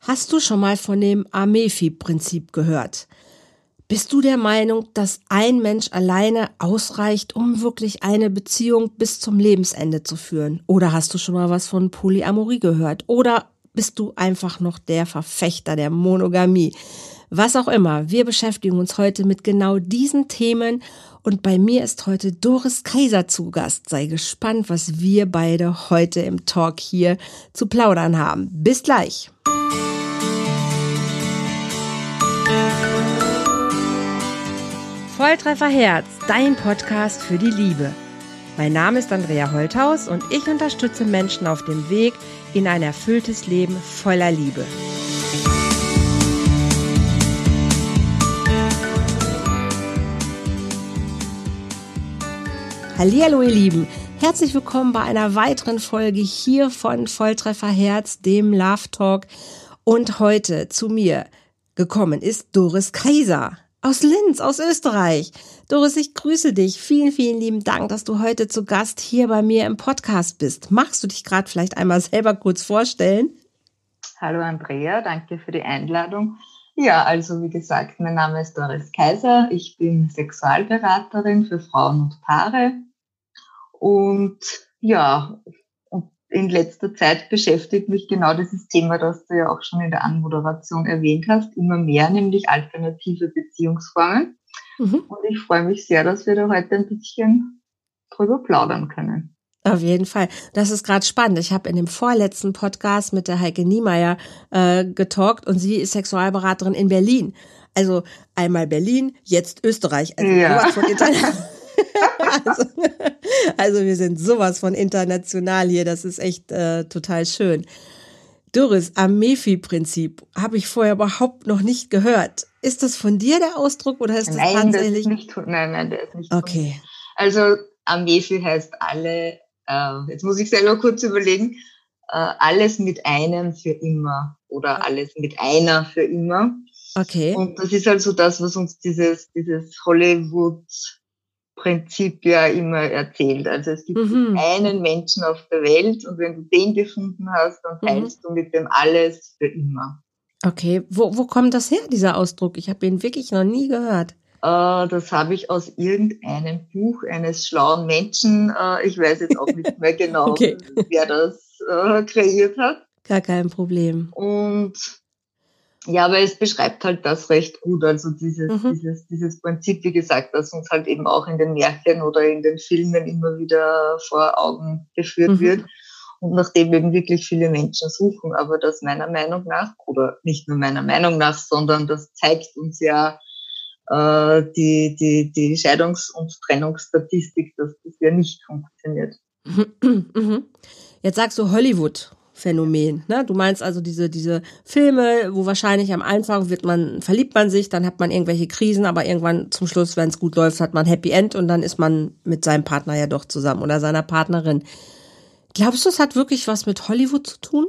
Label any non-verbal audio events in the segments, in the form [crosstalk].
Hast du schon mal von dem Amefi-Prinzip gehört? Bist du der Meinung, dass ein Mensch alleine ausreicht, um wirklich eine Beziehung bis zum Lebensende zu führen? Oder hast du schon mal was von Polyamorie gehört? Oder bist du einfach noch der Verfechter der Monogamie? Was auch immer, wir beschäftigen uns heute mit genau diesen Themen und bei mir ist heute Doris Kaiser zu Gast. Sei gespannt, was wir beide heute im Talk hier zu plaudern haben. Bis gleich. Volltreffer Herz, dein Podcast für die Liebe. Mein Name ist Andrea Holthaus und ich unterstütze Menschen auf dem Weg in ein erfülltes Leben voller Liebe. Hallihallo ihr Lieben, herzlich willkommen bei einer weiteren Folge hier von Volltreffer Herz, dem Love Talk. Und heute zu mir gekommen ist Doris Kaiser aus Linz, aus Österreich. Doris, ich grüße dich. Vielen, vielen lieben Dank, dass du heute zu Gast hier bei mir im Podcast bist. Magst du dich gerade vielleicht einmal selber kurz vorstellen? Hallo Andrea, danke für die Einladung. Ja, also wie gesagt, mein Name ist Doris Kaiser. Ich bin Sexualberaterin für Frauen und Paare. Und ja, in letzter Zeit beschäftigt mich genau dieses Thema, das du ja auch schon in der Anmoderation erwähnt hast, immer mehr, nämlich alternative Beziehungsformen. Mhm. Und ich freue mich sehr, dass wir da heute ein bisschen drüber plaudern können. Auf jeden Fall. Das ist gerade spannend. Ich habe in dem vorletzten Podcast mit der Heike Niemeyer äh, getalkt und sie ist Sexualberaterin in Berlin. Also einmal Berlin, jetzt Österreich. Also ja. [laughs] von also, also, wir sind sowas von international hier. Das ist echt äh, total schön. Doris, Amefi-Prinzip habe ich vorher überhaupt noch nicht gehört. Ist das von dir der Ausdruck oder ist das nein, tatsächlich? Das ist nicht, nein, nein, der ist nicht. Okay. Also Amefi heißt alle, äh, jetzt muss ich selber kurz überlegen, äh, alles mit einem für immer oder alles mit einer für immer. Okay. Und das ist also das, was uns dieses, dieses Hollywood Prinzip ja immer erzählt. Also es gibt mhm. einen Menschen auf der Welt und wenn du den gefunden hast, dann mhm. teilst mhm. du mit dem alles für immer. Okay, wo, wo kommt das her, dieser Ausdruck? Ich habe ihn wirklich noch nie gehört. Äh, das habe ich aus irgendeinem Buch eines schlauen Menschen. Äh, ich weiß jetzt auch nicht mehr [laughs] genau, okay. wer das äh, kreiert hat. Gar kein Problem. Und ja, aber es beschreibt halt das recht gut. Also dieses, mhm. dieses, dieses Prinzip, wie gesagt, das uns halt eben auch in den Märchen oder in den Filmen immer wieder vor Augen geführt mhm. wird. Und nachdem eben wirklich viele Menschen suchen, aber das meiner Meinung nach, oder nicht nur meiner Meinung nach, sondern das zeigt uns ja äh, die, die, die Scheidungs- und Trennungsstatistik, dass das ja nicht funktioniert. Mhm. [clears throat] Jetzt sagst du Hollywood. Phänomen. Ne? Du meinst also diese, diese Filme, wo wahrscheinlich am Anfang wird man, verliebt man sich, dann hat man irgendwelche Krisen, aber irgendwann zum Schluss, wenn es gut läuft, hat man Happy End und dann ist man mit seinem Partner ja doch zusammen oder seiner Partnerin. Glaubst du, es hat wirklich was mit Hollywood zu tun?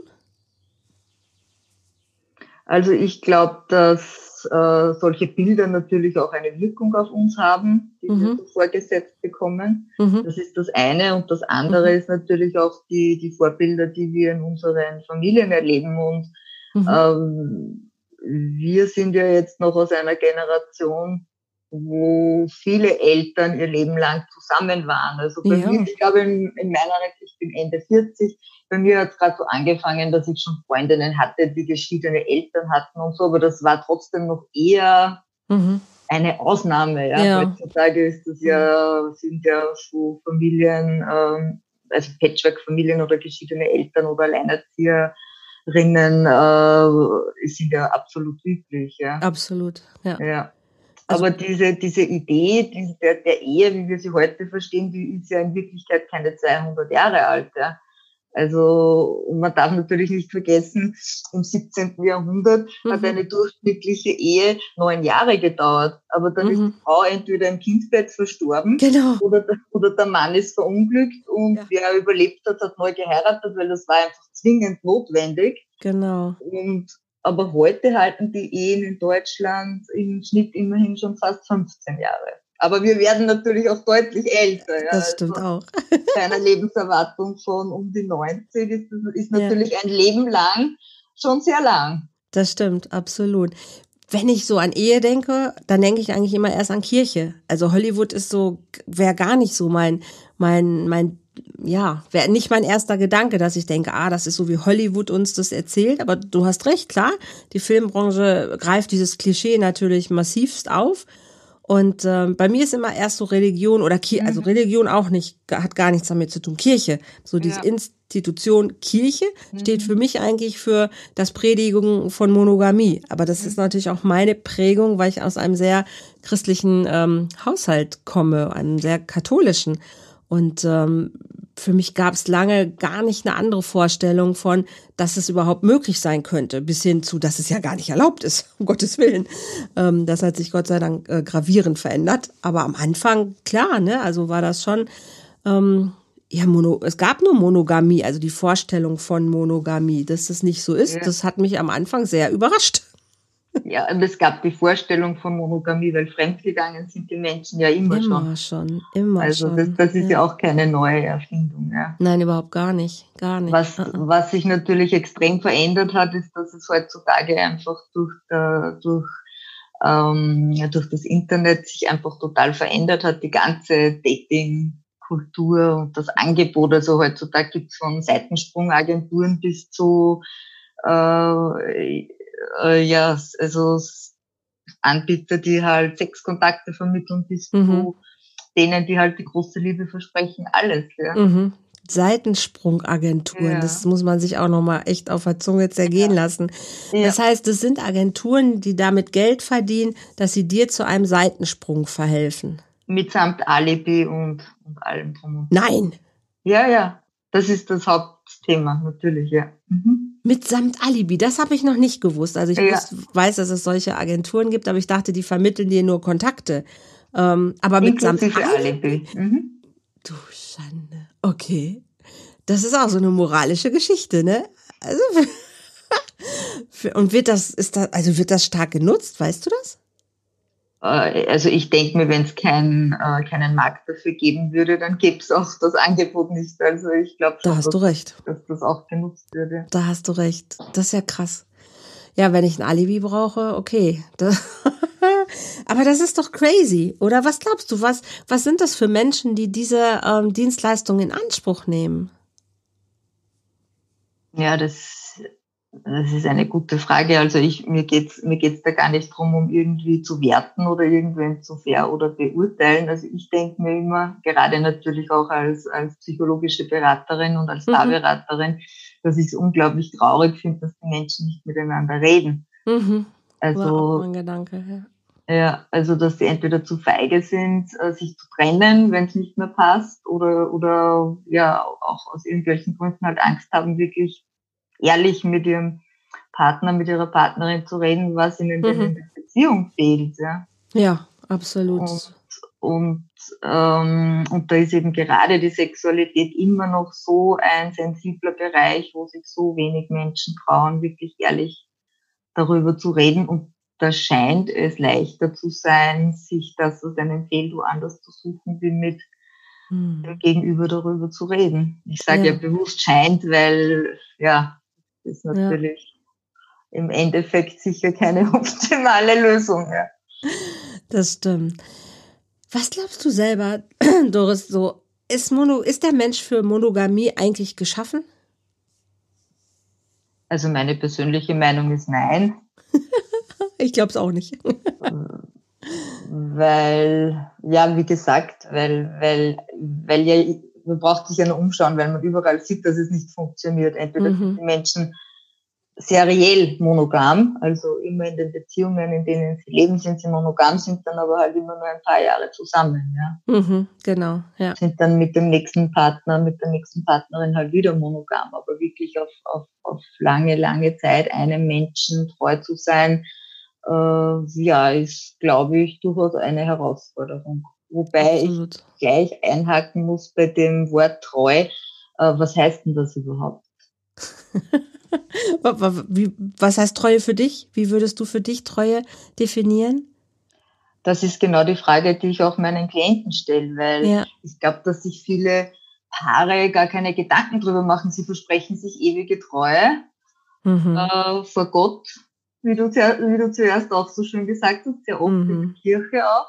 Also ich glaube, dass äh, solche Bilder natürlich auch eine Wirkung auf uns haben, die mhm. wir so vorgesetzt bekommen. Mhm. Das ist das eine. Und das andere mhm. ist natürlich auch die, die Vorbilder, die wir in unseren Familien erleben. Und mhm. ähm, wir sind ja jetzt noch aus einer Generation, wo viele Eltern ihr Leben lang zusammen waren. Also bei ja. mir, ich glaube, in, in meiner, ich bin Ende 40, bei mir hat es gerade so angefangen, dass ich schon Freundinnen hatte, die geschiedene Eltern hatten und so, aber das war trotzdem noch eher mhm. eine Ausnahme. Ja. ja. Heutzutage ist das ja, sind ja so Familien, ähm, also Patchwork-Familien oder geschiedene Eltern oder Alleinerzieherinnen äh, sind ja absolut üblich. Ja. Absolut, ja. ja. Also, Aber diese, diese Idee diese, der, der Ehe, wie wir sie heute verstehen, die ist ja in Wirklichkeit keine 200 Jahre alt. Ja. Also, und man darf natürlich nicht vergessen, im 17. Jahrhundert mhm. hat eine durchschnittliche Ehe neun Jahre gedauert. Aber dann mhm. ist die Frau entweder im Kindbett verstorben genau. oder, oder der Mann ist verunglückt und ja. wer überlebt hat, hat neu geheiratet, weil das war einfach zwingend notwendig. Genau. Und aber heute halten die Ehen in Deutschland im Schnitt immerhin schon fast 15 Jahre. Aber wir werden natürlich auch deutlich älter. Ja. Das stimmt also, auch. Bei einer Lebenserwartung von um die 90 ist, ist natürlich ja. ein Leben lang schon sehr lang. Das stimmt, absolut. Wenn ich so an Ehe denke, dann denke ich eigentlich immer erst an Kirche. Also Hollywood ist so, wäre gar nicht so mein, mein, mein, ja, wäre nicht mein erster Gedanke, dass ich denke, ah, das ist so wie Hollywood uns das erzählt. Aber du hast recht, klar, die Filmbranche greift dieses Klischee natürlich massivst auf. Und ähm, bei mir ist immer erst so Religion oder Kirche, also mhm. Religion auch nicht, hat gar nichts damit zu tun. Kirche, so diese ja. Institution Kirche steht für mhm. mich eigentlich für das Predigen von Monogamie. Aber das ist mhm. natürlich auch meine Prägung, weil ich aus einem sehr christlichen ähm, Haushalt komme, einem sehr katholischen. Und ähm, für mich gab es lange gar nicht eine andere Vorstellung von, dass es überhaupt möglich sein könnte, bis hin zu, dass es ja gar nicht erlaubt ist, [laughs] um Gottes Willen. Ähm, das hat sich Gott sei Dank äh, gravierend verändert. Aber am Anfang, klar, ne, also war das schon, ähm, ja, Mono, es gab nur Monogamie, also die Vorstellung von Monogamie. Dass das nicht so ist, ja. das hat mich am Anfang sehr überrascht. Ja, und es gab die Vorstellung von Monogamie, weil fremdgegangen sind die Menschen ja immer, immer schon. schon. Immer also schon. Also das, das ist ja. ja. auch keine neue Erfindung. Ja. Nein, überhaupt gar nicht. Gar nicht. Was, uh -uh. was sich natürlich extrem verändert hat, ist, dass es heutzutage einfach durch, der, durch, ähm, durch das Internet sich einfach total verändert hat. Die ganze Dating-Kultur und das Angebot. Also heutzutage gibt es von Seitensprungagenturen bis zu äh, äh, ja, also Anbieter, die halt Sexkontakte vermitteln, bis mhm. zu denen, die halt die große Liebe versprechen, alles. Ja. Mhm. Seitensprungagenturen, ja. das muss man sich auch nochmal echt auf der Zunge zergehen ja. lassen. Ja. Das heißt, das sind Agenturen, die damit Geld verdienen, dass sie dir zu einem Seitensprung verhelfen. Mitsamt Alibi und, und allem drum. Nein. Ja, ja. Das ist das Hauptthema, natürlich, ja. Mhm. Mitsamt Alibi, das habe ich noch nicht gewusst. Also ich ja. wusste, weiß, dass es solche Agenturen gibt, aber ich dachte, die vermitteln dir nur Kontakte. Ähm, aber mitsamt Alibi. Alibi. Mhm. Du Schande. Okay. Das ist auch so eine moralische Geschichte, ne? Also [laughs] und wird das, ist das, also wird das stark genutzt, weißt du das? Äh, also ich denke mir, wenn es kein, äh, keinen Markt dafür geben würde, dann gäbe es auch [laughs] das Angebot nicht. Also ich glaube schon, da hast dass, du recht. dass das auch genutzt würde. Da hast du recht. Das ist ja krass. Ja, wenn ich ein Alibi brauche, okay. [laughs] Aber das ist doch crazy, oder? Was glaubst du, was, was sind das für Menschen, die diese ähm, Dienstleistung in Anspruch nehmen? Ja, das das ist eine gute Frage. Also ich, mir geht's mir geht's da gar nicht drum, um irgendwie zu werten oder irgendwen zu fair oder beurteilen. Also ich denke mir immer, gerade natürlich auch als, als psychologische Beraterin und als Paarberaterin, mhm. dass ich es unglaublich traurig finde, dass die Menschen nicht miteinander reden. Mhm. Also, mein Gedanke, ja. ja. also dass sie entweder zu feige sind, äh, sich zu trennen, wenn es nicht mehr passt, oder, oder ja, auch aus irgendwelchen Gründen halt Angst haben, wirklich ehrlich mit ihrem Partner, mit ihrer Partnerin zu reden, was ihnen mhm. in der Beziehung fehlt. Ja, ja absolut. Und, und, ähm, und da ist eben gerade die Sexualität immer noch so ein sensibler Bereich, wo sich so wenig Menschen trauen, wirklich ehrlich darüber zu reden. Und da scheint es leichter zu sein, sich das aus einem Fehldu anders zu suchen, wie mit hm. dem Gegenüber darüber zu reden. Ich sage ja. ja bewusst scheint, weil ja ist natürlich ja. im Endeffekt sicher keine [laughs] optimale Lösung. Ja. Das stimmt. Was glaubst du selber, [clears throat] Doris, so ist, Mono, ist der Mensch für Monogamie eigentlich geschaffen? Also meine persönliche Meinung ist nein. [laughs] ich glaube es auch nicht. weil, ja, wie gesagt, weil, weil, weil ja man braucht sich ja nur umschauen, weil man überall sieht, dass es nicht funktioniert. Entweder mhm. sind die Menschen seriell monogam, also immer in den Beziehungen, in denen sie leben, sind sie monogam, sind dann aber halt immer nur ein paar Jahre zusammen, ja. Mhm, genau, ja. Sind dann mit dem nächsten Partner, mit der nächsten Partnerin halt wieder monogam, aber wirklich auf, auf, auf lange, lange Zeit einem Menschen treu zu sein, äh, ja, ist, glaube ich, durchaus eine Herausforderung. Wobei Absolut. ich gleich einhaken muss bei dem Wort treu. Äh, was heißt denn das überhaupt? [laughs] was heißt Treue für dich? Wie würdest du für dich Treue definieren? Das ist genau die Frage, die ich auch meinen Klienten stelle, weil ja. ich glaube, dass sich viele Paare gar keine Gedanken drüber machen. Sie versprechen sich ewige Treue mhm. äh, vor Gott wie du, wie du zuerst auch so schön gesagt hast, sehr oft mhm. in der Kirche auch.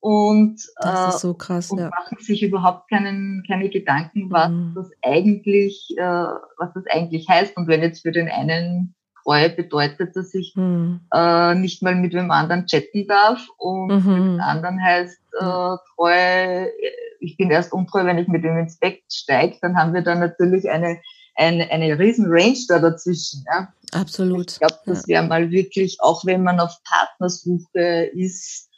Und, das ist so krass, und ja. machen sich überhaupt keinen, keine Gedanken, was mhm. das eigentlich, äh, was das eigentlich heißt. Und wenn jetzt für den einen Treue bedeutet, dass ich mhm. äh, nicht mal mit dem anderen chatten darf und mhm. für den anderen heißt äh, Treue, ich bin erst untreu, wenn ich mit dem ins Bett steige, dann haben wir dann natürlich eine, eine, eine riesen Range da dazwischen. Ja? Absolut. Ich glaube, das ja. wäre mal wirklich, auch wenn man auf Partnersuche ist,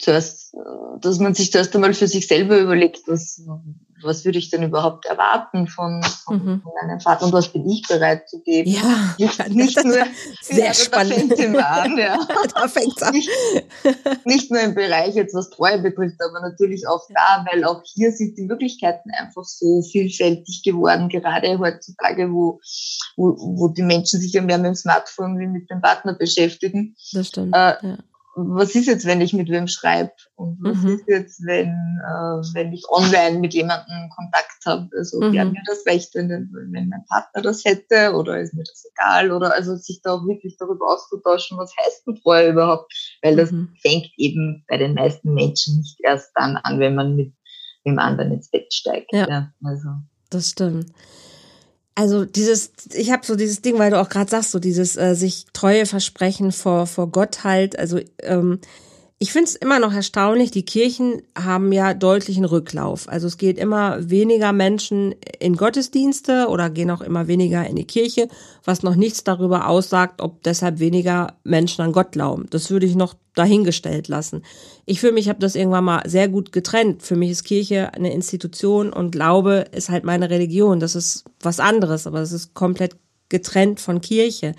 zuerst, dass man sich zuerst einmal für sich selber überlegt, was, was würde ich denn überhaupt erwarten von, von, mhm. von einem Vater und was bin ich bereit zu geben? Ja, nicht, nicht nur, sehr ja, spannend. Da an, ja. da fängt's an. Nicht, nicht, nur im Bereich jetzt, was Treue betrifft, aber natürlich auch da, weil auch hier sind die Möglichkeiten einfach so vielfältig geworden, gerade heutzutage, wo, wo, wo die Menschen sich ja mehr mit dem Smartphone wie mit dem Partner beschäftigen. Das stimmt. Äh, ja was ist jetzt, wenn ich mit wem schreibe? Und was mhm. ist jetzt, wenn, äh, wenn ich online mit jemandem Kontakt habe? Also, mhm. wer mir das Recht, wenn, wenn mein Partner das hätte? Oder ist mir das egal? Oder also sich da auch wirklich darüber auszutauschen, was heißt Treue überhaupt? Weil das mhm. fängt eben bei den meisten Menschen nicht erst dann an, wenn man mit dem anderen ins Bett steigt. Ja, ja also. das stimmt also dieses, ich habe so dieses Ding, weil du auch gerade sagst, so dieses äh, sich treue Versprechen vor, vor Gott halt, also ähm, ich finde es immer noch erstaunlich, die Kirchen haben ja deutlichen Rücklauf. Also es geht immer weniger Menschen in Gottesdienste oder gehen auch immer weniger in die Kirche, was noch nichts darüber aussagt, ob deshalb weniger Menschen an Gott glauben. Das würde ich noch dahingestellt lassen. Ich für mich habe das irgendwann mal sehr gut getrennt. Für mich ist Kirche eine Institution und Glaube ist halt meine Religion. Das ist was anderes, aber es ist komplett getrennt von Kirche.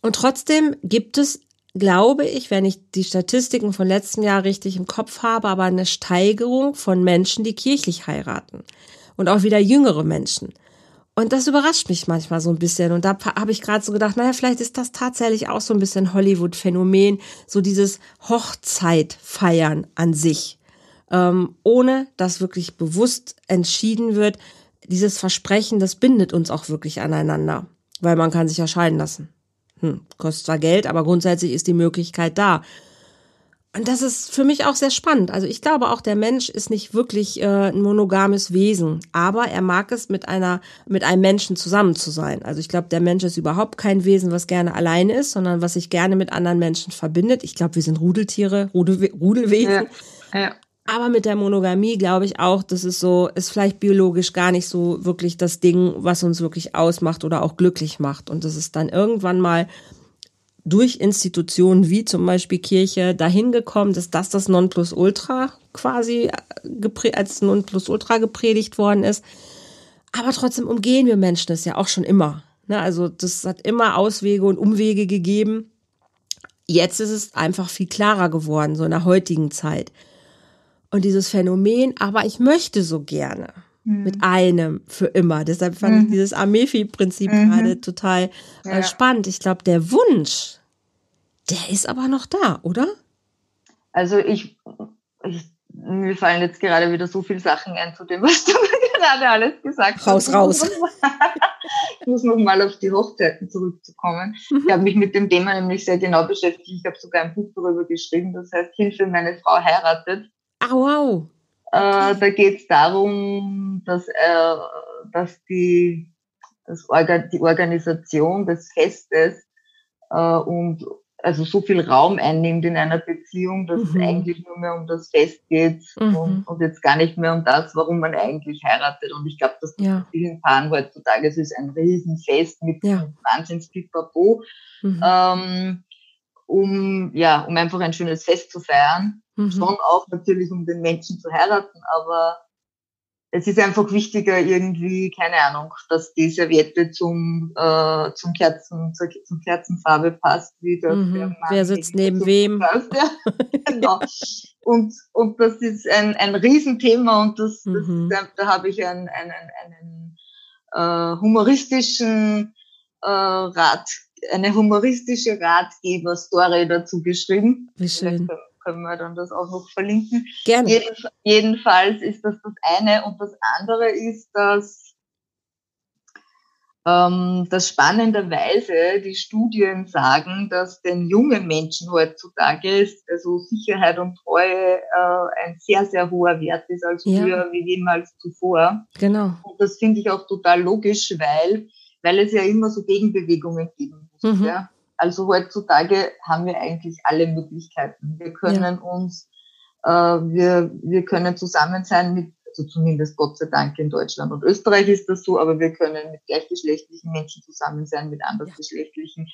Und trotzdem gibt es glaube ich, wenn ich die Statistiken von letzten Jahr richtig im Kopf habe, aber eine Steigerung von Menschen, die kirchlich heiraten. Und auch wieder jüngere Menschen. Und das überrascht mich manchmal so ein bisschen. Und da habe ich gerade so gedacht, naja, vielleicht ist das tatsächlich auch so ein bisschen Hollywood-Phänomen, so dieses Hochzeitfeiern an sich. Ähm, ohne dass wirklich bewusst entschieden wird, dieses Versprechen, das bindet uns auch wirklich aneinander. Weil man kann sich ja scheiden lassen. Hm, kostet zwar Geld, aber grundsätzlich ist die Möglichkeit da. Und das ist für mich auch sehr spannend. Also ich glaube auch, der Mensch ist nicht wirklich äh, ein monogames Wesen, aber er mag es, mit einer, mit einem Menschen zusammen zu sein. Also ich glaube, der Mensch ist überhaupt kein Wesen, was gerne alleine ist, sondern was sich gerne mit anderen Menschen verbindet. Ich glaube, wir sind Rudeltiere, Rudel, Rudelwesen. Ja, ja. Aber mit der Monogamie glaube ich auch, das ist so, ist vielleicht biologisch gar nicht so wirklich das Ding, was uns wirklich ausmacht oder auch glücklich macht. Und das ist dann irgendwann mal durch Institutionen wie zum Beispiel Kirche dahin gekommen, dass das das Nonplusultra quasi als Nonplusultra gepredigt worden ist. Aber trotzdem umgehen wir Menschen das ja auch schon immer. Ne? Also das hat immer Auswege und Umwege gegeben. Jetzt ist es einfach viel klarer geworden, so in der heutigen Zeit und dieses Phänomen, aber ich möchte so gerne mhm. mit einem für immer. Deshalb fand mhm. ich dieses Amefi-Prinzip mhm. gerade total äh, ja. spannend. Ich glaube, der Wunsch, der ist aber noch da, oder? Also ich, ich, mir fallen jetzt gerade wieder so viele Sachen ein zu dem, was du [laughs] gerade alles gesagt raus, hast. Raus, raus. [laughs] Ich muss noch mal auf die Hochzeiten zurückzukommen. Mhm. Ich habe mich mit dem Thema nämlich sehr genau beschäftigt. Ich habe sogar ein Buch darüber geschrieben, das heißt Hilfe, meine Frau heiratet. Ah, wow. Äh, da geht es darum, dass, äh, dass die, das Orga, die Organisation des Festes äh, und also so viel Raum einnimmt in einer Beziehung, dass mhm. es eigentlich nur mehr um das Fest geht mhm. und, und, jetzt gar nicht mehr um das, warum man eigentlich heiratet. Und ich glaube, dass das ja. vielen Paaren heutzutage es ist ein Riesenfest mit ja. Wahnsinns-Pipapo, mhm. ähm, um, ja, um einfach ein schönes Fest zu feiern. Mhm. Schon auch natürlich, um den Menschen zu heiraten, aber es ist einfach wichtiger irgendwie, keine Ahnung, dass die Serviette zum, äh, zum Kerzen, zur, zum Kerzenfarbe passt, wie das mhm. Wer sitzt neben wem? Passt, ja. [laughs] genau. Und, und das ist ein, ein Riesenthema und das, mhm. das da habe ich einen, einen, einen äh, humoristischen äh, Rat, eine humoristische Ratgeber-Story dazu geschrieben. Wie schön können wir dann das auch noch verlinken. Gerne. Jeden, jedenfalls ist das das eine und das andere ist, dass ähm, dass spannenderweise die Studien sagen, dass den jungen Menschen heutzutage ist, also Sicherheit und Treue äh, ein sehr, sehr hoher Wert ist als früher ja. wie jemals zuvor. Genau. Und das finde ich auch total logisch, weil, weil es ja immer so Gegenbewegungen geben muss. Mhm. Ja? Also heutzutage haben wir eigentlich alle Möglichkeiten. Wir können ja. uns, äh, wir, wir können zusammen sein mit also zumindest Gott sei Dank in Deutschland und Österreich ist das so, aber wir können mit gleichgeschlechtlichen Menschen zusammen sein, mit andersgeschlechtlichen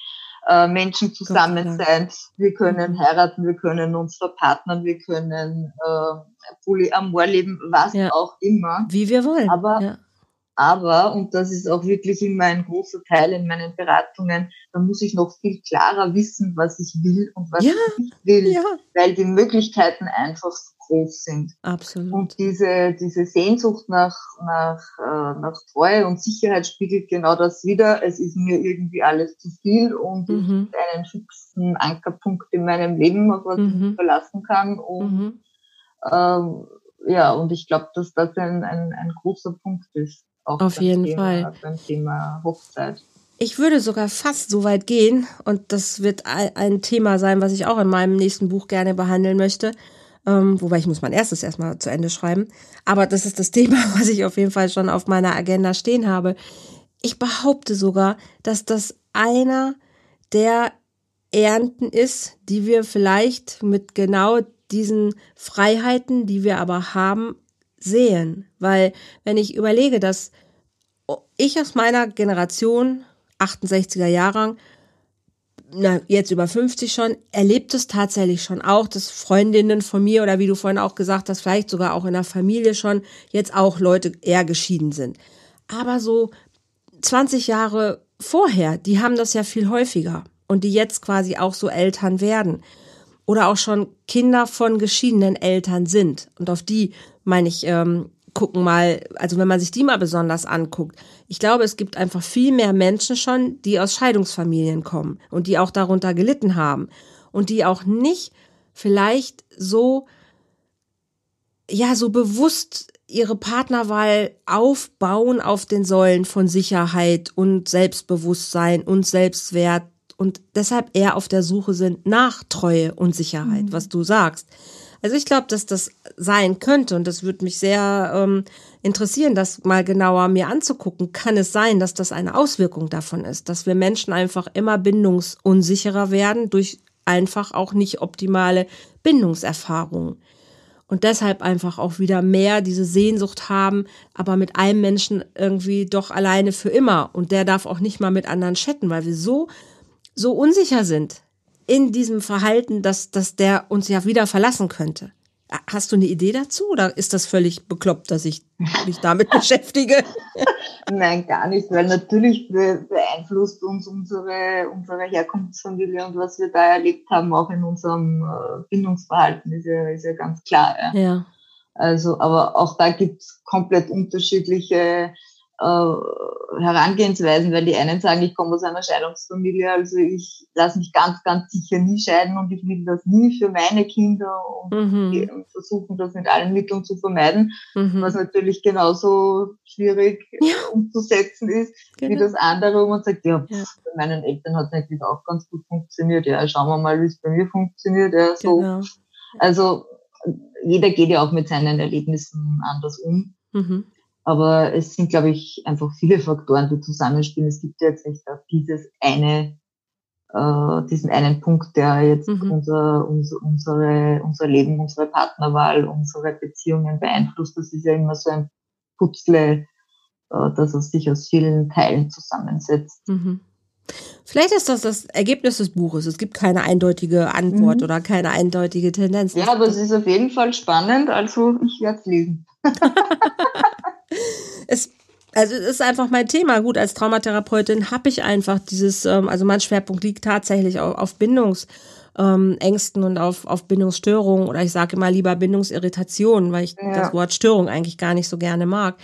äh, Menschen zusammen sein. Wir können mhm. heiraten, wir können uns verpartnern, wir können äh, Polyamor leben, was ja. auch immer. Wie wir wollen. Aber ja. Aber, und das ist auch wirklich immer ein großer Teil in meinen Beratungen, da muss ich noch viel klarer wissen, was ich will und was ja, ich nicht will, ja. weil die Möglichkeiten einfach so groß sind. Absolut. Und diese, diese Sehnsucht nach, nach, äh, nach Treue und Sicherheit spiegelt genau das wieder. Es ist mir irgendwie alles zu viel und mhm. ich einen fixen Ankerpunkt in meinem Leben, auf was mhm. ich mich verlassen kann. Und mhm. ähm, ja, und ich glaube, dass das ein, ein, ein großer Punkt ist. Auch Auf jeden Thema, Fall. Beim Thema Hochzeit. Ich würde sogar fast so weit gehen, und das wird ein Thema sein, was ich auch in meinem nächsten Buch gerne behandeln möchte. Ähm, wobei ich muss mein erstes erstmal zu Ende schreiben. Aber das ist das [laughs] Thema, was ich auf jeden Fall schon auf meiner Agenda stehen habe. Ich behaupte sogar, dass das einer der Ernten ist, die wir vielleicht mit genau diesen Freiheiten, die wir aber haben, sehen. Weil wenn ich überlege, dass ich aus meiner Generation, 68er Jahrgang, na, jetzt über 50 schon, erlebt es tatsächlich schon auch, dass Freundinnen von mir oder wie du vorhin auch gesagt hast, vielleicht sogar auch in der Familie schon, jetzt auch Leute eher geschieden sind. Aber so 20 Jahre vorher, die haben das ja viel häufiger und die jetzt quasi auch so Eltern werden oder auch schon Kinder von geschiedenen Eltern sind. Und auf die meine ich, ähm, gucken mal, also wenn man sich die mal besonders anguckt. Ich glaube, es gibt einfach viel mehr Menschen schon, die aus Scheidungsfamilien kommen und die auch darunter gelitten haben und die auch nicht vielleicht so, ja, so bewusst ihre Partnerwahl aufbauen auf den Säulen von Sicherheit und Selbstbewusstsein und Selbstwert und deshalb eher auf der Suche sind nach Treue und Sicherheit, mhm. was du sagst. Also ich glaube, dass das sein könnte und das würde mich sehr ähm, interessieren, das mal genauer mir anzugucken. Kann es sein, dass das eine Auswirkung davon ist, dass wir Menschen einfach immer bindungsunsicherer werden durch einfach auch nicht optimale Bindungserfahrungen? und deshalb einfach auch wieder mehr diese Sehnsucht haben, aber mit einem Menschen irgendwie doch alleine für immer und der darf auch nicht mal mit anderen chatten, weil wir so so unsicher sind in diesem Verhalten, dass, dass der uns ja wieder verlassen könnte. Hast du eine Idee dazu oder ist das völlig bekloppt, dass ich mich [laughs] damit beschäftige? [laughs] Nein, gar nicht, weil natürlich beeinflusst uns unsere, unsere Herkunftsfamilie und was wir da erlebt haben, auch in unserem äh, Bindungsverhalten, ist ja, ist ja ganz klar. Ja. ja. Also, aber auch da gibt's komplett unterschiedliche äh, Herangehensweisen, weil die einen sagen, ich komme aus einer Scheidungsfamilie, also ich lasse mich ganz, ganz sicher nie scheiden und ich will das nie für meine Kinder und, mhm. versuchen das mit allen Mitteln zu vermeiden, mhm. was natürlich genauso schwierig ja. umzusetzen ist genau. wie das andere, wo man sagt, ja, ja. bei meinen Eltern hat es eigentlich auch ganz gut funktioniert, ja, schauen wir mal, wie es bei mir funktioniert, ja, so. Genau. Also jeder geht ja auch mit seinen Erlebnissen anders um. Mhm. Aber es sind, glaube ich, einfach viele Faktoren, die zusammenspielen. Es gibt ja jetzt nicht dieses eine, äh, diesen einen Punkt, der jetzt mhm. unser, unser, unsere, unser Leben, unsere Partnerwahl, unsere Beziehungen beeinflusst. Das ist ja immer so ein Putzle, äh, das es sich aus vielen Teilen zusammensetzt. Mhm. Vielleicht ist das das Ergebnis des Buches. Es gibt keine eindeutige Antwort mhm. oder keine eindeutige Tendenz. Ja, aber es ist auf jeden Fall spannend, also ich werde es lesen. [laughs] es also es ist einfach mein Thema. Gut, als Traumatherapeutin habe ich einfach dieses, ähm, also mein Schwerpunkt liegt tatsächlich auf, auf Bindungsängsten ähm, und auf, auf Bindungsstörungen oder ich sage immer lieber Bindungsirritation, weil ich ja. das Wort Störung eigentlich gar nicht so gerne mag.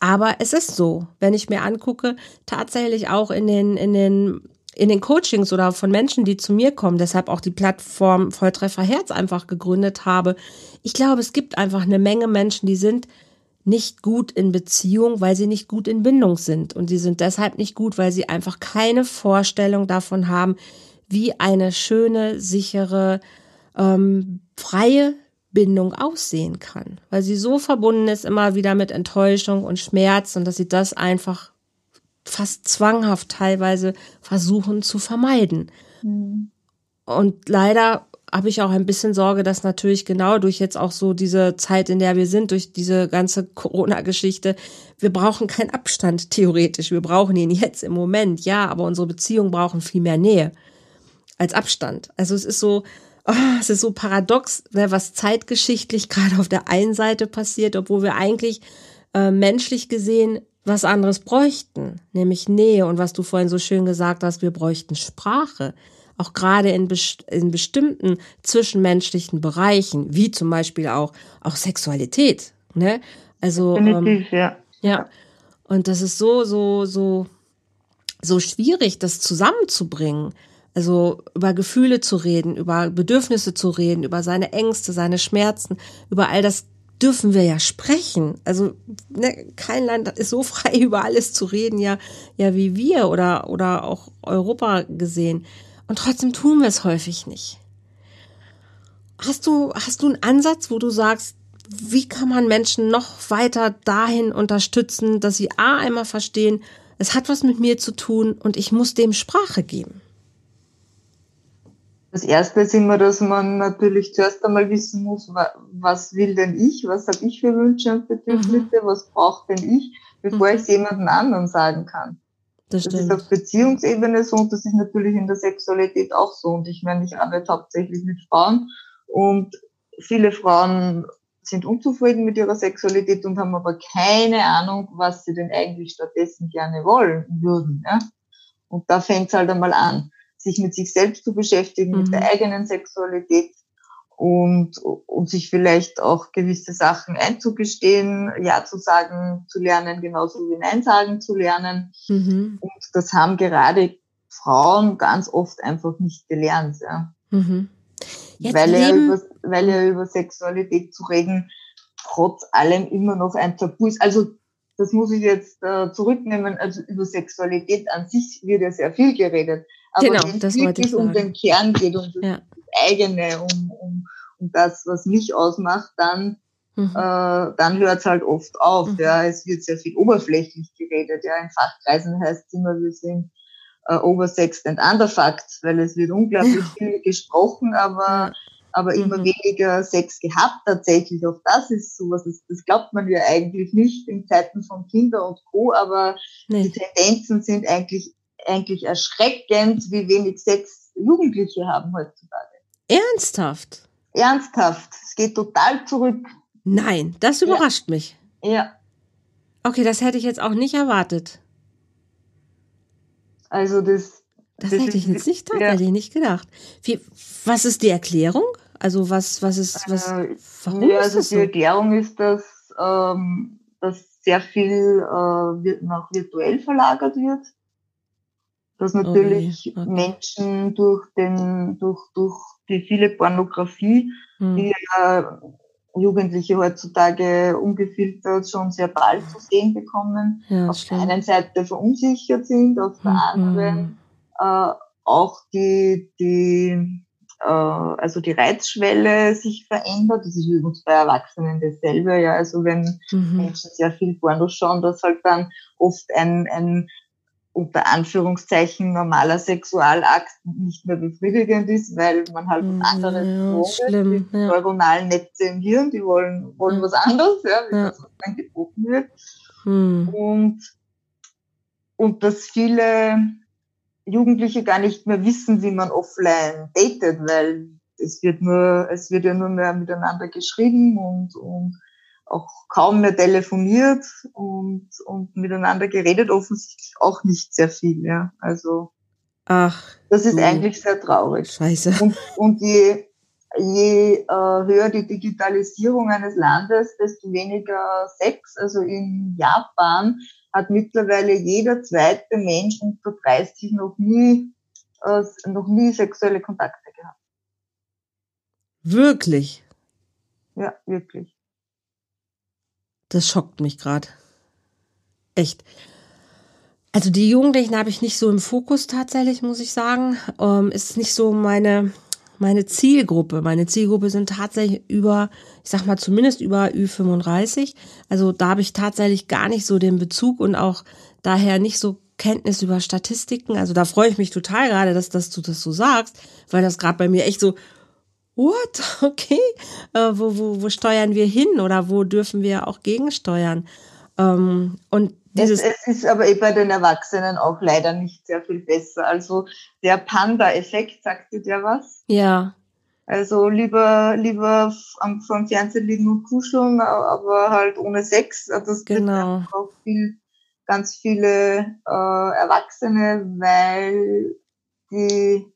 Aber es ist so, wenn ich mir angucke, tatsächlich auch in den, in den in den Coachings oder von Menschen, die zu mir kommen, deshalb auch die Plattform Volltreffer Herz einfach gegründet habe. Ich glaube, es gibt einfach eine Menge Menschen, die sind nicht gut in Beziehung, weil sie nicht gut in Bindung sind. Und sie sind deshalb nicht gut, weil sie einfach keine Vorstellung davon haben, wie eine schöne, sichere, ähm, freie Bindung aussehen kann. Weil sie so verbunden ist immer wieder mit Enttäuschung und Schmerz und dass sie das einfach fast zwanghaft teilweise versuchen zu vermeiden. Mhm. Und leider habe ich auch ein bisschen Sorge, dass natürlich genau durch jetzt auch so diese Zeit, in der wir sind, durch diese ganze [laughs] Corona-Geschichte, wir brauchen keinen Abstand theoretisch. Wir brauchen ihn jetzt im Moment, ja, aber unsere Beziehungen brauchen viel mehr Nähe als Abstand. Also es ist so, oh, [laughs] es ist so paradox, ne, was zeitgeschichtlich [laughs] gerade auf der einen Seite passiert, obwohl wir eigentlich äh, menschlich gesehen was anderes bräuchten, nämlich Nähe und was du vorhin so schön gesagt hast, wir bräuchten Sprache auch gerade in, best in bestimmten zwischenmenschlichen Bereichen, wie zum Beispiel auch, auch Sexualität. Ne? Also, ähm, ja. Ja. Und das ist so, so, so, so schwierig, das zusammenzubringen. Also über Gefühle zu reden, über Bedürfnisse zu reden, über seine Ängste, seine Schmerzen, über all das dürfen wir ja sprechen. Also ne, kein Land ist so [laughs] frei, über alles zu reden, ja, ja wie wir oder, oder auch Europa gesehen. Und trotzdem tun wir es häufig nicht. Hast du, hast du einen Ansatz, wo du sagst, wie kann man Menschen noch weiter dahin unterstützen, dass sie A einmal verstehen, es hat was mit mir zu tun und ich muss dem Sprache geben? Das erste ist immer, dass man natürlich zuerst einmal wissen muss, was will denn ich, was habe ich für Wünsche und Bedürfnisse, mhm. was braucht denn ich, bevor mhm. ich es jemandem anderen sagen kann. Das, das ist auf Beziehungsebene so und das ist natürlich in der Sexualität auch so. Und ich meine, ich arbeite hauptsächlich mit Frauen und viele Frauen sind unzufrieden mit ihrer Sexualität und haben aber keine Ahnung, was sie denn eigentlich stattdessen gerne wollen würden. Ja? Und da fängt es halt einmal an, sich mit sich selbst zu beschäftigen, mhm. mit der mhm. eigenen Sexualität und, und sich vielleicht auch gewisse Sachen einzugestehen, Ja zu sagen zu lernen, genauso wie Nein sagen zu lernen. Mhm. Und das haben gerade Frauen ganz oft einfach nicht gelernt. Ja. Mhm. Weil, ja über, weil ja über Sexualität zu reden trotz allem immer noch ein Tabu ist. Also das muss ich jetzt äh, zurücknehmen. Also über Sexualität an sich wird ja sehr viel geredet. Aber genau, wenn es wirklich um den Kern geht, um ja. Eigene, um, um, um das, was mich ausmacht, dann, mhm. äh, dann hört es halt oft auf. Mhm. Ja, es wird sehr viel oberflächlich geredet. Ja, in Fachkreisen heißt es immer, wir sind äh, oversexed and underfucked, weil es wird unglaublich viel gesprochen, aber aber immer mhm. weniger Sex gehabt tatsächlich. Auch das ist sowas, das, das glaubt man ja eigentlich nicht in Zeiten von Kinder und Co., aber nee. die Tendenzen sind eigentlich eigentlich erschreckend, wie wenig Sex Jugendliche haben heutzutage. Ernsthaft? Ernsthaft. Es geht total zurück. Nein, das überrascht ja. mich. Ja. Okay, das hätte ich jetzt auch nicht erwartet. Also das. Das, das hätte ich jetzt nicht, ja. hätte ich nicht gedacht. Wie, was ist die Erklärung? Also was, was ist, was, äh, warum ja, also ist die so? Erklärung ist, dass, ähm, dass sehr viel äh, nach virtuell verlagert wird dass natürlich okay. Okay. Menschen durch den, durch, durch die viele Pornografie, hm. die ja Jugendliche heutzutage ungefiltert schon sehr bald zu sehen bekommen, ja, auf stimmt. der einen Seite verunsichert sind, auf der mhm. anderen äh, auch die, die äh, also die Reizschwelle sich verändert. Das ist übrigens bei Erwachsenen dasselbe, ja. Also wenn mhm. Menschen sehr viel Porno schauen, dass halt dann oft ein, ein unter Anführungszeichen normaler Sexualakt nicht mehr befriedigend ist, weil man halt was anderes ja, schlimm, die ja. neuronalen Netze im Hirn, die wollen, wollen was anderes, ja, wie ja. das dann geboten wird. Hm. Und, und dass viele Jugendliche gar nicht mehr wissen, wie man offline datet, weil es wird nur, es wird ja nur mehr miteinander geschrieben und, und auch kaum mehr telefoniert und, und miteinander geredet, offensichtlich auch nicht sehr viel, ja. Also Ach, das ist eigentlich sehr traurig. Scheiße. Und, und je, je äh, höher die Digitalisierung eines Landes, desto weniger Sex. Also in Japan hat mittlerweile jeder zweite Mensch unter 30 noch nie, äh, noch nie sexuelle Kontakte gehabt. Wirklich? Ja, wirklich. Das schockt mich gerade. Echt. Also die Jugendlichen habe ich nicht so im Fokus tatsächlich, muss ich sagen. Ähm, ist nicht so meine, meine Zielgruppe. Meine Zielgruppe sind tatsächlich über, ich sag mal zumindest über Ü35. Also da habe ich tatsächlich gar nicht so den Bezug und auch daher nicht so Kenntnis über Statistiken. Also da freue ich mich total gerade, dass, dass du das so sagst, weil das gerade bei mir echt so, what? [laughs] Okay, äh, wo, wo, wo steuern wir hin oder wo dürfen wir auch gegensteuern? Ähm, und dieses es, es ist aber eh bei den Erwachsenen auch leider nicht sehr viel besser. Also der Panda-Effekt, sagt dir der was? Ja. Also lieber, lieber am, vom Fernsehen liegen und kuscheln, aber halt ohne Sex. Also das genau. auch viel, ganz viele äh, Erwachsene, weil die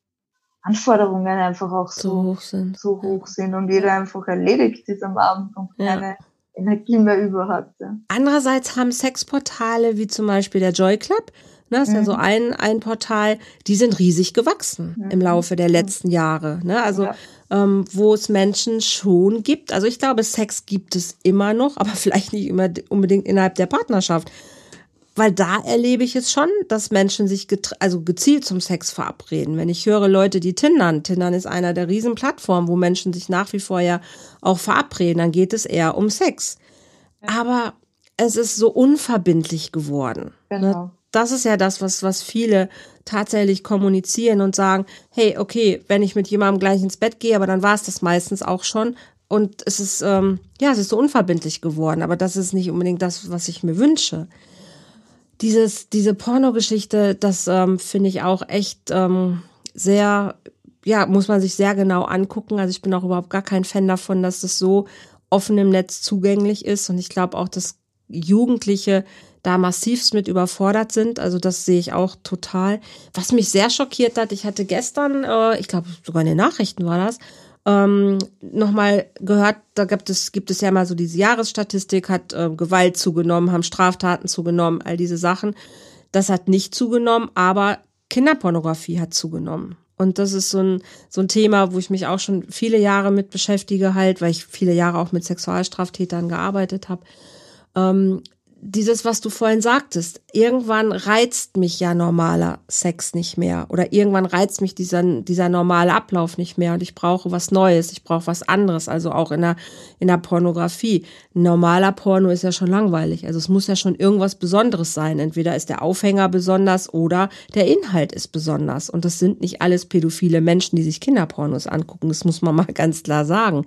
Anforderungen einfach auch so, so hoch sind, so hoch sind und jeder einfach erledigt ist am Abend und keine ja. Energie mehr über hat. Ja. Andererseits haben Sexportale wie zum Beispiel der Joy Club, ne, ist mhm. ja so mhm. ein, ein Portal, die sind riesig gewachsen mhm. im Laufe der letzten Jahre. Ne? Also ja. ähm, wo es Menschen schon gibt. Also ich glaube, Sex gibt es immer noch, aber [laughs] vielleicht nicht immer unbedingt innerhalb der Partnerschaft. Weil da erlebe ich es schon, dass Menschen sich also gezielt zum Sex verabreden. Wenn ich höre Leute, die Tindern, Tindern ist einer der Riesenplattformen, wo Menschen sich nach wie vor ja auch verabreden, dann geht es eher um Sex. Aber es ist so unverbindlich geworden. Ne? Genau. Das ist ja das, was, was viele tatsächlich kommunizieren und sagen, hey, okay, wenn ich mit jemandem gleich ins Bett gehe, aber dann war es das meistens auch schon. Und es ist, ähm, ja, es ist so unverbindlich geworden, aber das ist nicht unbedingt das, was ich mir wünsche dieses, diese Pornogeschichte, das ähm, finde ich auch echt ähm, sehr, ja, muss man sich sehr genau angucken. Also ich bin auch überhaupt gar kein Fan davon, dass das so offen im Netz zugänglich ist. Und ich glaube auch, dass Jugendliche da massivst mit überfordert sind. Also das sehe ich auch total. Was mich sehr schockiert hat, ich hatte gestern, äh, ich glaube sogar in den Nachrichten war das, ähm, nochmal gehört, da gibt es, gibt es ja mal so diese Jahresstatistik, hat äh, Gewalt zugenommen, haben Straftaten zugenommen, all diese Sachen. Das hat nicht zugenommen, aber Kinderpornografie hat zugenommen. Und das ist so ein, so ein Thema, wo ich mich auch schon viele Jahre mit beschäftige, halt, weil ich viele Jahre auch mit Sexualstraftätern gearbeitet habe. Ähm, dieses, was du vorhin sagtest, irgendwann reizt mich ja normaler Sex nicht mehr oder irgendwann reizt mich dieser, dieser normale Ablauf nicht mehr und ich brauche was Neues, ich brauche was anderes, also auch in der, in der Pornografie. Normaler Porno ist ja schon langweilig, also es muss ja schon irgendwas Besonderes sein. Entweder ist der Aufhänger besonders oder der Inhalt ist besonders und das sind nicht alles pädophile Menschen, die sich Kinderpornos angucken, das muss man mal [laughs] ganz klar sagen.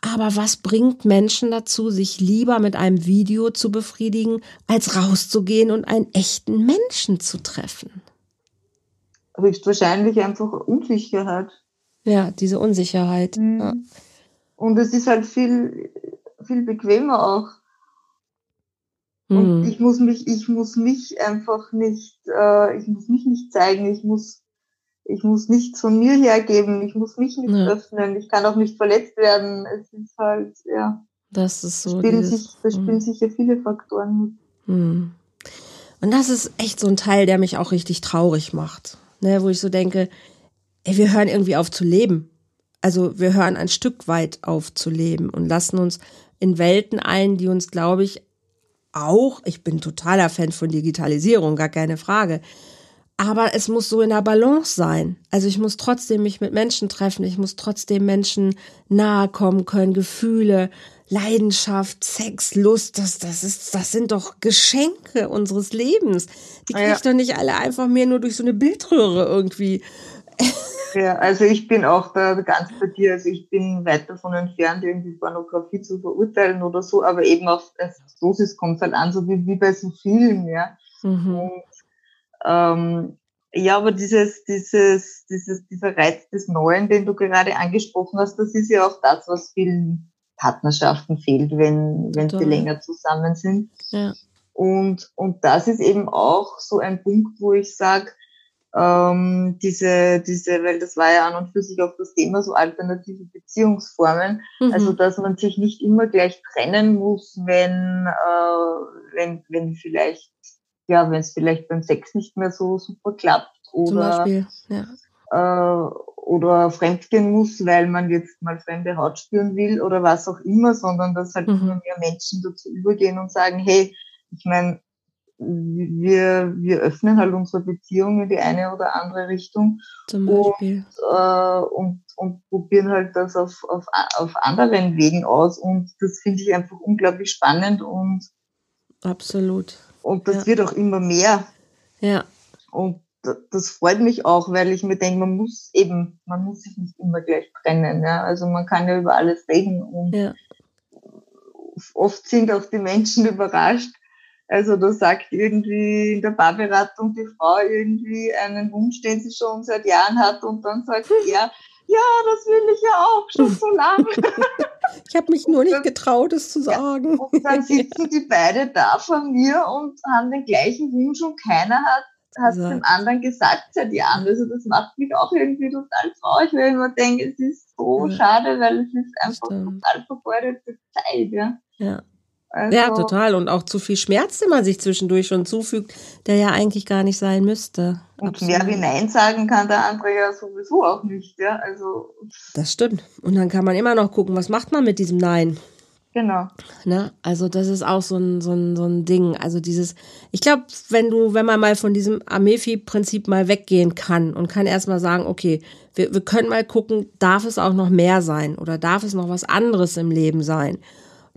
Aber was bringt Menschen dazu, sich lieber mit einem Video zu befriedigen, als rauszugehen und einen echten Menschen zu treffen? Höchstwahrscheinlich einfach Unsicherheit. Ja, diese Unsicherheit. Mhm. Ja. Und es ist halt viel, viel bequemer auch. Und mhm. ich muss mich, ich muss mich einfach nicht, äh, ich muss mich nicht zeigen, ich muss ich muss nichts von mir hergeben, ich muss mich nicht ja. öffnen, ich kann auch nicht verletzt werden. Es ist halt, ja. Das ist so. Da spielen, dieses, sich, da spielen hm. sicher viele Faktoren mit. Hm. Und das ist echt so ein Teil, der mich auch richtig traurig macht. Ne, wo ich so denke, ey, wir hören irgendwie auf zu leben. Also wir hören ein Stück weit auf zu leben und lassen uns in Welten ein, die uns, glaube ich, auch, ich bin totaler Fan von Digitalisierung, gar keine Frage, aber es muss so in der Balance sein. Also ich muss trotzdem mich mit Menschen treffen, ich muss trotzdem Menschen nahe kommen können, Gefühle, Leidenschaft, Sex, Lust, das, das ist, das sind doch Geschenke unseres Lebens. Die kriege ich ja. doch nicht alle einfach mehr nur durch so eine Bildröhre irgendwie. Ja, also ich bin auch da ganz bei dir. Also ich bin weit davon entfernt, irgendwie Pornografie zu verurteilen oder so, aber eben auf das Dosis kommt halt an, so wie, wie bei so vielen, ja. Mhm. Ähm, ja, aber dieses, dieses, dieses, dieser Reiz des Neuen, den du gerade angesprochen hast, das ist ja auch das, was vielen Partnerschaften fehlt, wenn, wenn sie länger zusammen sind. Ja. Und, und das ist eben auch so ein Punkt, wo ich sage, ähm, diese, diese, weil das war ja an und für sich auch das Thema, so alternative Beziehungsformen, mhm. also dass man sich nicht immer gleich trennen muss, wenn, äh, wenn, wenn vielleicht ja, wenn es vielleicht beim Sex nicht mehr so super klappt oder, ja. äh, oder fremdgehen muss, weil man jetzt mal fremde Haut spüren will oder was auch immer, sondern dass halt mhm. immer mehr Menschen dazu übergehen und sagen, hey, ich meine, wir, wir öffnen halt unsere Beziehung in die eine oder andere Richtung Beispiel. Und, äh, und, und probieren halt das auf, auf, auf anderen Wegen aus. Und das finde ich einfach unglaublich spannend und absolut. Und das ja. wird auch immer mehr. Ja. Und das freut mich auch, weil ich mir denke, man muss eben, man muss sich nicht immer gleich trennen. Ja? Also man kann ja über alles reden und ja. oft sind auch die Menschen [laughs] überrascht. Also da sagt irgendwie in der Barberatung die Frau irgendwie einen Wunsch, den sie schon seit Jahren hat und dann sagt er, [laughs] ja, das will ich ja auch schon so lange. [laughs] ich habe mich nur nicht getraut, es zu sagen. Ja, und dann [laughs] sitzen die beide da vor mir und haben den gleichen Wunsch und keiner hat hat es dem anderen gesagt seit Jahren. Also das macht mich auch irgendwie total traurig, weil ich mir denke, es ist so ja. schade, weil es ist einfach Stimmt. total vergeudete Zeit. Ja. ja. Also, ja, total. Und auch zu viel Schmerz, den man sich zwischendurch schon zufügt, der ja eigentlich gar nicht sein müsste. Und Absolut. mehr wie Nein sagen kann der andere ja sowieso auch nicht, ja. Also. Das stimmt. Und dann kann man immer noch gucken, was macht man mit diesem Nein? Genau. Ne? Also das ist auch so ein, so ein, so ein Ding. Also dieses, ich glaube, wenn du, wenn man mal von diesem Amefi-Prinzip mal weggehen kann und kann erstmal sagen, okay, wir, wir können mal gucken, darf es auch noch mehr sein oder darf es noch was anderes im Leben sein?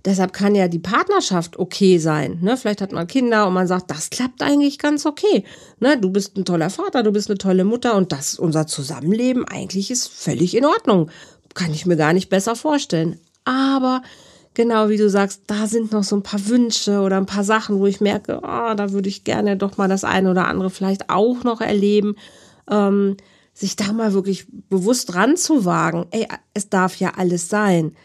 Deshalb kann ja die Partnerschaft okay sein. Ne? Vielleicht hat man Kinder und man sagt, das klappt eigentlich ganz okay. Ne? Du bist ein toller Vater, du bist eine tolle Mutter und das, unser Zusammenleben eigentlich ist völlig in Ordnung. Kann ich mir gar nicht besser vorstellen. Aber genau wie du sagst, da sind noch so ein paar Wünsche oder ein paar Sachen, wo ich merke, oh, da würde ich gerne doch mal das eine oder andere vielleicht auch noch erleben. Ähm, sich da mal wirklich bewusst ranzuwagen. Ey, es darf ja alles sein.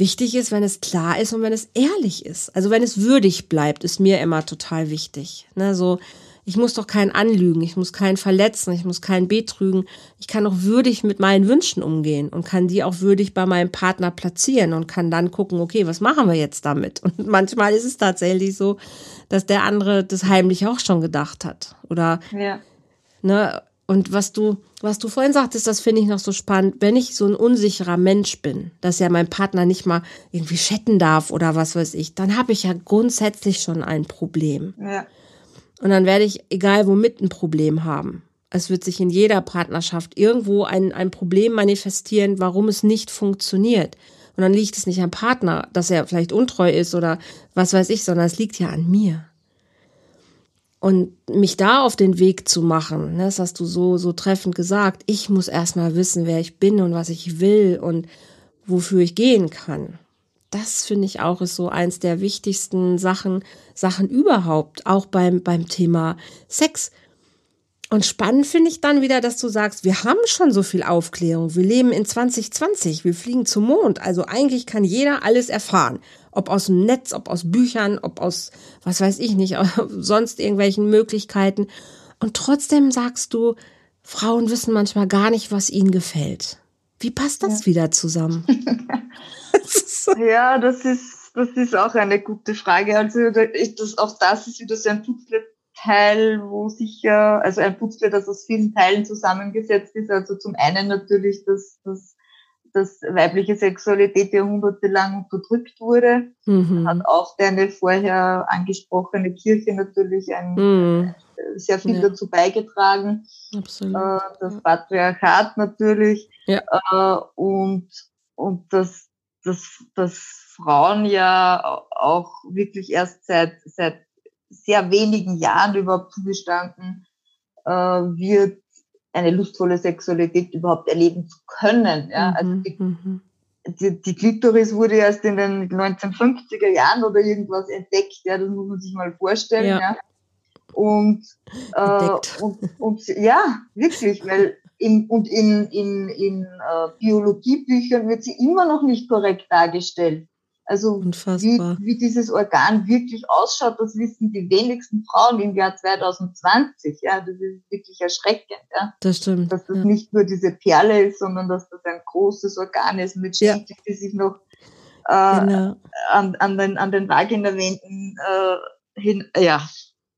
Wichtig ist, wenn es klar ist und wenn es ehrlich ist. Also wenn es würdig bleibt, ist mir immer total wichtig. Ne, so, ich muss doch keinen anlügen, ich muss keinen verletzen, ich muss keinen betrügen. Ich kann auch würdig mit meinen Wünschen umgehen und kann die auch würdig bei meinem Partner platzieren und kann dann gucken, okay, was machen wir jetzt damit? [laughs] Und manchmal ist es tatsächlich so, dass der andere das heimlich auch schon gedacht hat. Oder, ja. ne, und was du, was du vorhin sagtest, das finde ich noch so spannend. Wenn ich so ein unsicherer Mensch bin, dass ja mein Partner nicht mal irgendwie chatten darf oder was weiß ich, dann habe ich ja grundsätzlich schon ein Problem. Ja. Und dann werde ich, egal womit, ein Problem haben. Es wird sich in jeder Partnerschaft irgendwo ein, ein Problem manifestieren, warum es nicht funktioniert. Und dann liegt es nicht am Partner, dass er vielleicht untreu ist oder was weiß ich, sondern es liegt ja an mir. Und mich da auf den Weg zu machen, ne, das hast du so, so treffend gesagt, ich muss erstmal wissen, wer ich bin und was ich will und wofür ich gehen kann das finde ich auch ist so eins der wichtigsten Sachen, Sachen überhaupt, auch beim, beim Thema Sex. Und spannend finde ich dann wieder, dass du sagst, wir haben schon so viel Aufklärung. Wir leben in 2020. Wir fliegen zum Mond. Also eigentlich kann jeder alles erfahren. Ob aus dem Netz, ob aus Büchern, ob aus, was weiß ich nicht, [laughs] sonst irgendwelchen Möglichkeiten. Und trotzdem sagst du, Frauen wissen manchmal gar nicht, was ihnen gefällt. Wie passt das ja. wieder zusammen? [laughs] ja, das ist, das ist auch eine gute Frage. Also das, auch das ist wieder so ein Putzle-Teil, wo sicher, also ein Putzle, das aus vielen Teilen zusammengesetzt ist. Also zum einen natürlich, dass, dass, dass weibliche Sexualität jahrhundertelang unterdrückt wurde. Mhm. Hat auch deine vorher angesprochene Kirche natürlich ein, mhm. sehr viel ja. dazu beigetragen. Absolut. Äh, das Patriarchat natürlich. Ja. Äh, und, und das, dass, dass Frauen ja auch wirklich erst seit, seit sehr wenigen Jahren überhaupt zugestanden äh, wird, eine lustvolle Sexualität überhaupt erleben zu können. Ja? Mhm, also die, mhm. die, die Klitoris wurde erst in den 1950er Jahren oder irgendwas entdeckt. Ja, das muss man sich mal vorstellen. Ja. ja? Und, äh, und, und ja, wirklich, weil in, und in, in, in äh, Biologiebüchern wird sie immer noch nicht korrekt dargestellt. Also wie, wie dieses Organ wirklich ausschaut, das wissen die wenigsten Frauen im Jahr 2020. Ja, das ist wirklich erschreckend. Ja. Das stimmt. Dass das ja. nicht nur diese Perle ist, sondern dass das ein großes Organ ist mit Schichten, ja. die sich noch äh, genau. an, an den, an den Vaginawänden äh, hin, ja,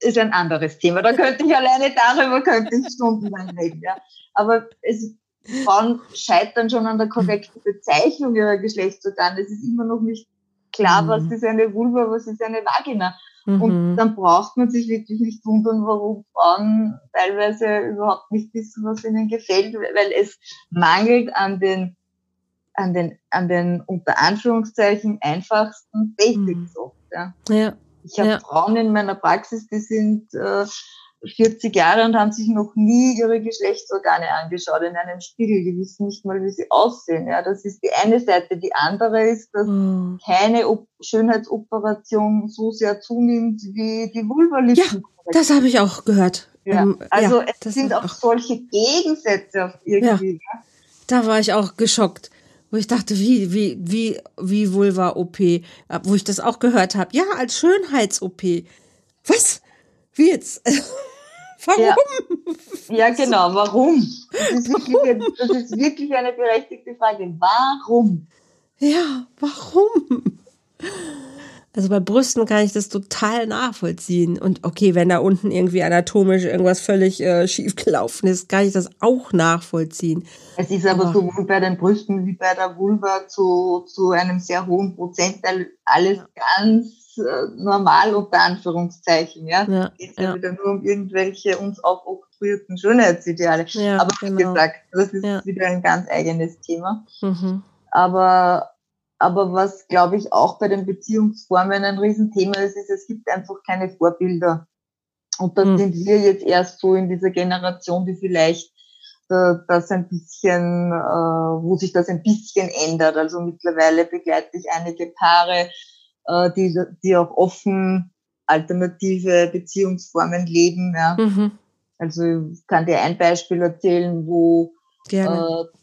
ist ein anderes Thema. Da könnte ich alleine darüber könnte ich stundenlang reden. Ja. Aber es, Frauen scheitern schon an der korrekten Bezeichnung ihrer Geschlechtsorgane. Es ist immer noch nicht klar, mhm. was ist eine Vulva, was ist eine Vagina. Mhm. Und dann braucht man sich wirklich nicht wundern, warum Frauen teilweise überhaupt nicht wissen, was ihnen gefällt, weil es mangelt an den, an den, an den unter Anführungszeichen einfachsten Basics mhm. oft. Ja. ja. Ich habe ja. Frauen in meiner Praxis, die sind äh, 40 Jahre und haben sich noch nie ihre Geschlechtsorgane angeschaut in einem Spiegel. Die wissen nicht mal, wie sie aussehen. Ja, das ist die eine Seite. Die andere ist, dass mhm. keine Op Schönheitsoperation so sehr zunimmt wie die Vulvalippen. Ja, das habe ich auch gehört. Ja, ähm, also ja, es sind auch, auch solche Gegensätze auf irgendwie. Ja. Da war ich auch geschockt wo ich dachte, wie, wie, wie, wie Vulva-OP, wo ich das auch gehört habe. Ja, als Schönheits-OP. Was? Wie jetzt? [laughs] Warum? Ja, ja, genau, warum? Das ist, [laughs] wirklich, das ist wirklich eine berechtigte Frage. Warum? Ja, warum? Also bei Brüsten kann ich das total nachvollziehen. Und okay, wenn da unten irgendwie anatomisch irgendwas völlig äh, schief gelaufen ist, kann ich das auch nachvollziehen. Es ist aber, aber sowohl bei den Brüsten wie bei der Vulva zu, zu einem sehr hohen Prozentteil alles ja. ganz äh, normal unter Anführungszeichen. Ja, ja es geht ja, ja, wieder nur um irgendwelche uns aufoktroyierten Schönheitsideale. Ja, Aber wie genau. gesagt, das ist ja. wieder ein ganz eigenes Thema. Mhm. Aber aber was, glaube ich, auch bei den Beziehungsformen ein Riesenthema ist, ist, es gibt einfach keine Vorbilder. Und da mhm. sind wir jetzt erst so in dieser Generation, die vielleicht äh, das ein bisschen, äh, wo sich das ein bisschen ändert. Also mittlerweile begleite ich einige Paare, äh, die, die auch offen alternative Beziehungsformen leben. Ja. Mhm. Also ich kann dir ein Beispiel erzählen, wo, äh,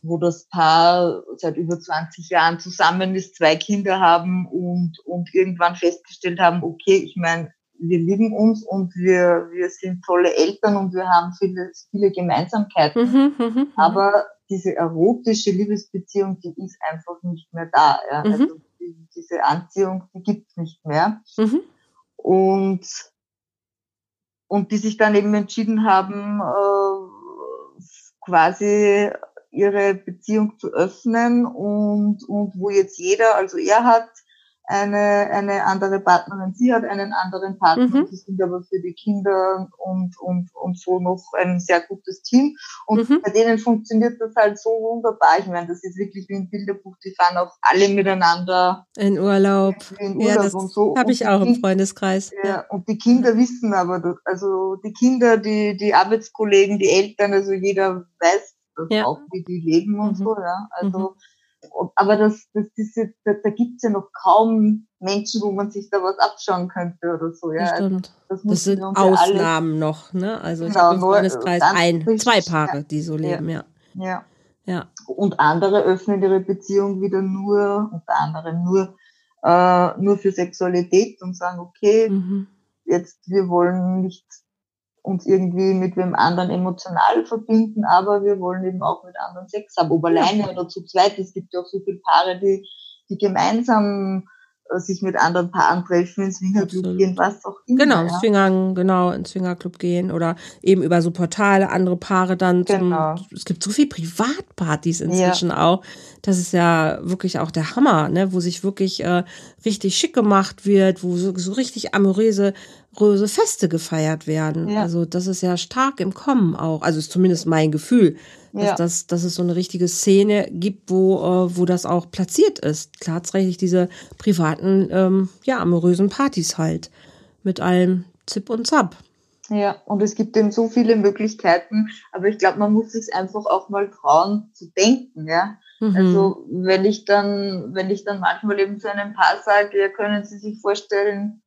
wo das Paar seit über 20 Jahren zusammen ist, zwei Kinder haben und, und irgendwann festgestellt haben, okay, ich meine, wir lieben uns und wir, wir sind tolle Eltern und wir haben viele, viele Gemeinsamkeiten. Mhm, mh, mh. Aber diese erotische Liebesbeziehung, die ist einfach nicht mehr da. Ja. Mhm. Also diese Anziehung, die gibt's nicht mehr. Mhm. Und, und die sich dann eben entschieden haben, äh, quasi ihre Beziehung zu öffnen und, und wo jetzt jeder, also er hat eine, eine andere Partnerin, sie hat einen anderen Partner, mhm. sie sind aber für die Kinder und, und, und so noch ein sehr gutes Team. Und mhm. bei denen funktioniert das halt so wunderbar. Ich meine, das ist wirklich wie ein Bilderbuch, die fahren auch alle miteinander in Urlaub. In Urlaub ja, das und so. Habe ich auch im Freundeskreis. Ja, ja, und die Kinder wissen aber, also die Kinder, die, die Arbeitskollegen, die Eltern, also jeder weiß das ja. auch, wie die leben und mhm. so, ja. Also, mhm aber das, das, diese, da, da gibt ja noch kaum Menschen, wo man sich da was abschauen könnte oder so. Ja, also das, das, sind Ausnahmen alles, noch, ne? Also ich genau, im Freundeskreis ein, zwei Paare, ja. die so leben, ja. ja. Ja. Und andere öffnen ihre Beziehung wieder nur, unter anderem nur, äh, nur für Sexualität und sagen, okay, mhm. jetzt wir wollen nicht uns irgendwie mit wem anderen emotional verbinden, aber wir wollen eben auch mit anderen Sex haben, ob alleine oder zu zweit. Es gibt ja auch so viele Paare, die, die gemeinsam äh, sich mit anderen Paaren treffen, ins Swingerclub gehen, was auch immer. Genau, ja. Swinger, genau, ins Swingerclub gehen oder eben über so Portale andere Paare dann zum, genau. es gibt so viele Privatpartys inzwischen ja. auch. Das ist ja wirklich auch der Hammer, ne, wo sich wirklich äh, richtig schick gemacht wird, wo so, so richtig amoröse röse Feste gefeiert werden. Ja. Also das ist ja stark im Kommen auch. Also ist zumindest mein Gefühl, dass, ja. das, dass es so eine richtige Szene gibt, wo, äh, wo das auch platziert ist. Klar, tatsächlich diese privaten, ähm, ja, amorösen Partys halt. Mit allem Zip und Zap. Ja, und es gibt eben so viele Möglichkeiten, aber ich glaube, man muss sich einfach auch mal trauen zu denken, ja. Mhm. Also wenn ich dann, wenn ich dann manchmal eben zu einem Paar sage, ja, können Sie sich vorstellen,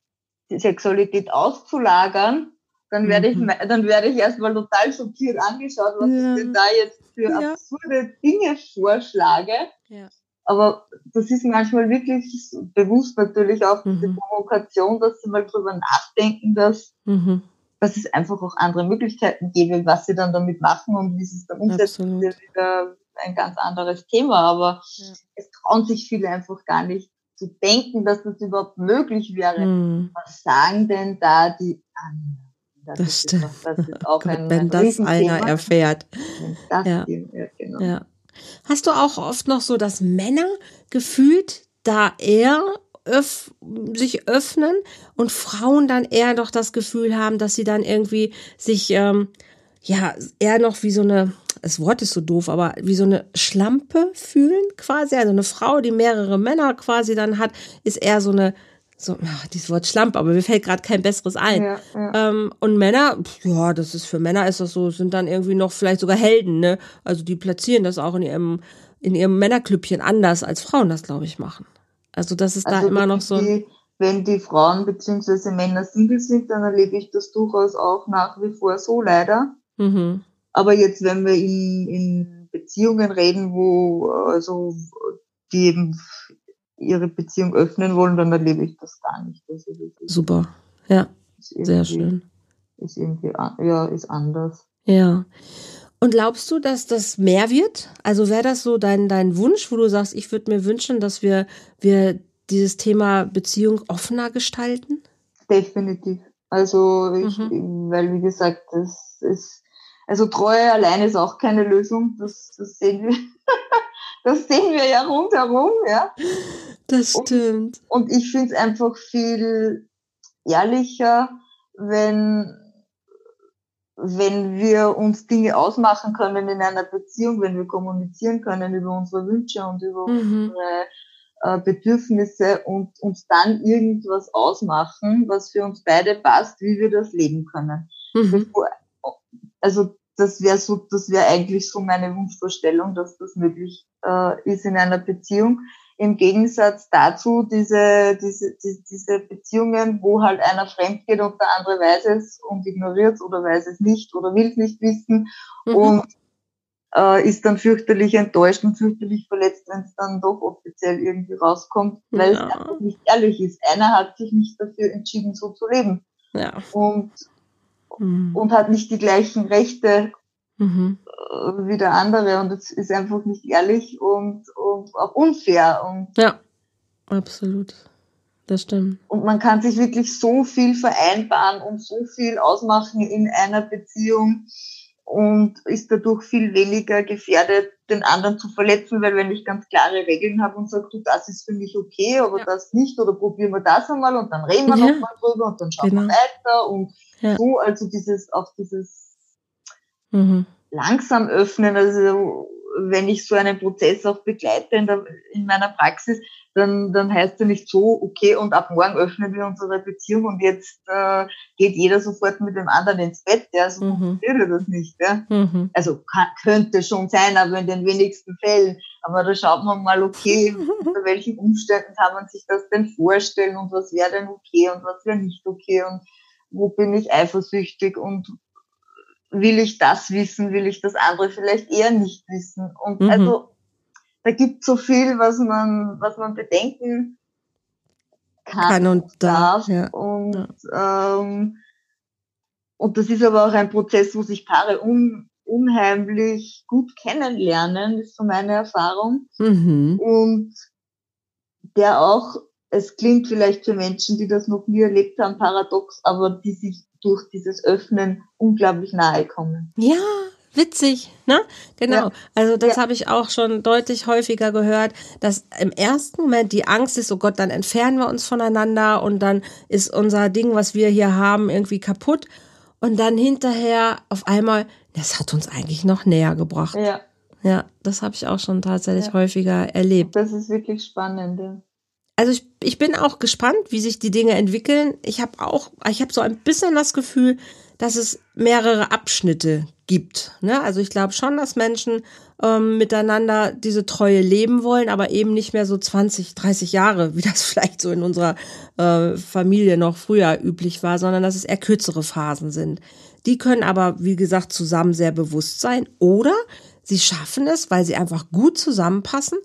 die Sexualität auszulagern, dann werde ich, mhm. dann werde ich erstmal total schockiert angeschaut, was ja. ich denn da jetzt für ja. absurde Dinge vorschlage. Ja. Aber das ist manchmal wirklich bewusst natürlich auch mhm. diese Provokation, dass sie mal drüber nachdenken, dass, mhm. dass es einfach auch andere Möglichkeiten gäbe, was sie dann damit machen und wie sie es dann umsetzen, ist wieder ein ganz anderes Thema. Aber ja. es trauen sich viele einfach gar nicht zu denken, dass das überhaupt möglich wäre. Mhm. Was sagen denn da die anderen? Das, das stimmt. Ist, das ist auch [laughs] Gott, ein, wenn ein das einer erfährt. Das ja. ja, genau. ja. Hast du auch oft noch so, dass Männer gefühlt da eher öff sich öffnen und Frauen dann eher doch das Gefühl haben, dass sie dann irgendwie sich ähm, ja eher noch wie so eine das Wort ist so doof, aber wie so eine Schlampe fühlen quasi. Also eine Frau, die mehrere Männer quasi dann hat, ist eher so eine so, ach, dieses Wort Schlamp, aber mir fällt gerade kein besseres ein. Ja, ja. Ähm, und Männer, ja, das ist für Männer ist das so, sind dann irgendwie noch vielleicht sogar Helden, ne? Also die platzieren das auch in ihrem, in ihrem Männerklüppchen anders, als Frauen das, glaube ich, machen. Also das ist also da immer noch so. Die, wenn die Frauen bzw. Männer Single sind, dann erlebe ich das durchaus auch nach wie vor so leider. Mhm. Aber jetzt, wenn wir in, in Beziehungen reden, wo also die eben ihre Beziehung öffnen wollen, dann erlebe ich das gar nicht. Also das Super, ja, sehr schön. Ist irgendwie, ja, ist anders. Ja. Und glaubst du, dass das mehr wird? Also wäre das so dein, dein Wunsch, wo du sagst, ich würde mir wünschen, dass wir, wir dieses Thema Beziehung offener gestalten? Definitiv. Also ich, mhm. weil wie gesagt, das ist, also Treue allein ist auch keine Lösung. Das, das sehen wir. [laughs] das sehen wir ja rundherum, ja. Das stimmt. Und, und ich finde es einfach viel ehrlicher, wenn, wenn wir uns Dinge ausmachen können in einer Beziehung, wenn wir kommunizieren können über unsere Wünsche und über mhm. unsere äh, Bedürfnisse und uns dann irgendwas ausmachen, was für uns beide passt, wie wir das leben können. Mhm. Also das wäre so, das wäre eigentlich so meine Wunschvorstellung, dass das möglich äh, ist in einer Beziehung. Im Gegensatz dazu diese, diese, die, diese Beziehungen, wo halt einer fremd geht und der andere weiß es und ignoriert oder weiß es nicht oder will es nicht wissen mhm. und äh, ist dann fürchterlich enttäuscht und fürchterlich verletzt, wenn es dann doch offiziell irgendwie rauskommt, weil ja. es einfach nicht ehrlich ist. Einer hat sich nicht dafür entschieden, so zu leben. Ja. Und, mhm. und hat nicht die gleichen Rechte mhm. Äh, wie der andere und es ist einfach nicht ehrlich und, und auch unfair. Und ja, absolut. Das stimmt. Und man kann sich wirklich so viel vereinbaren und so viel ausmachen in einer Beziehung und ist dadurch viel weniger gefährdet, den anderen zu verletzen, weil wenn ich ganz klare Regeln habe und sage, du, das ist für mich okay, aber ja. das nicht, oder probieren wir das einmal und dann reden wir ja. nochmal drüber und dann schauen genau. wir weiter und ja. so, also dieses, auch dieses mhm langsam öffnen. Also wenn ich so einen Prozess auch begleite in, der, in meiner Praxis, dann, dann heißt er nicht so, okay, und ab morgen öffnen wir unsere Beziehung und jetzt äh, geht jeder sofort mit dem anderen ins Bett. Ja, so mhm. funktioniert das nicht. Ja? Mhm. Also kann, könnte schon sein, aber in den wenigsten Fällen. Aber da schaut man mal, okay, [laughs] unter welchen Umständen kann man sich das denn vorstellen und was wäre denn okay und was wäre nicht okay und wo bin ich eifersüchtig und will ich das wissen, will ich das andere vielleicht eher nicht wissen. Und mhm. also da gibt so viel, was man, was man bedenken kann, kann und darf. Ja. Und, ja. Ähm, und das ist aber auch ein Prozess, wo sich Paare un, unheimlich gut kennenlernen, ist so meine Erfahrung. Mhm. Und der auch, es klingt vielleicht für Menschen, die das noch nie erlebt haben, paradox, aber die sich durch dieses Öffnen unglaublich nahe kommen. Ja, witzig, ne? Genau. Ja. Also das ja. habe ich auch schon deutlich häufiger gehört, dass im ersten Moment die Angst ist, oh Gott, dann entfernen wir uns voneinander und dann ist unser Ding, was wir hier haben, irgendwie kaputt. Und dann hinterher auf einmal, das hat uns eigentlich noch näher gebracht. Ja. Ja, das habe ich auch schon tatsächlich ja. häufiger erlebt. Das ist wirklich spannend. Also ich, ich bin auch gespannt, wie sich die Dinge entwickeln. Ich habe auch, ich habe so ein bisschen das Gefühl, dass es mehrere Abschnitte gibt. Ne? Also ich glaube schon, dass Menschen ähm, miteinander diese Treue leben wollen, aber eben nicht mehr so 20, 30 Jahre, wie das [laughs] vielleicht so in unserer äh, Familie noch früher üblich war, sondern dass es eher kürzere Phasen sind. Die können aber, wie gesagt, zusammen sehr bewusst sein oder sie schaffen es, weil sie einfach gut zusammenpassen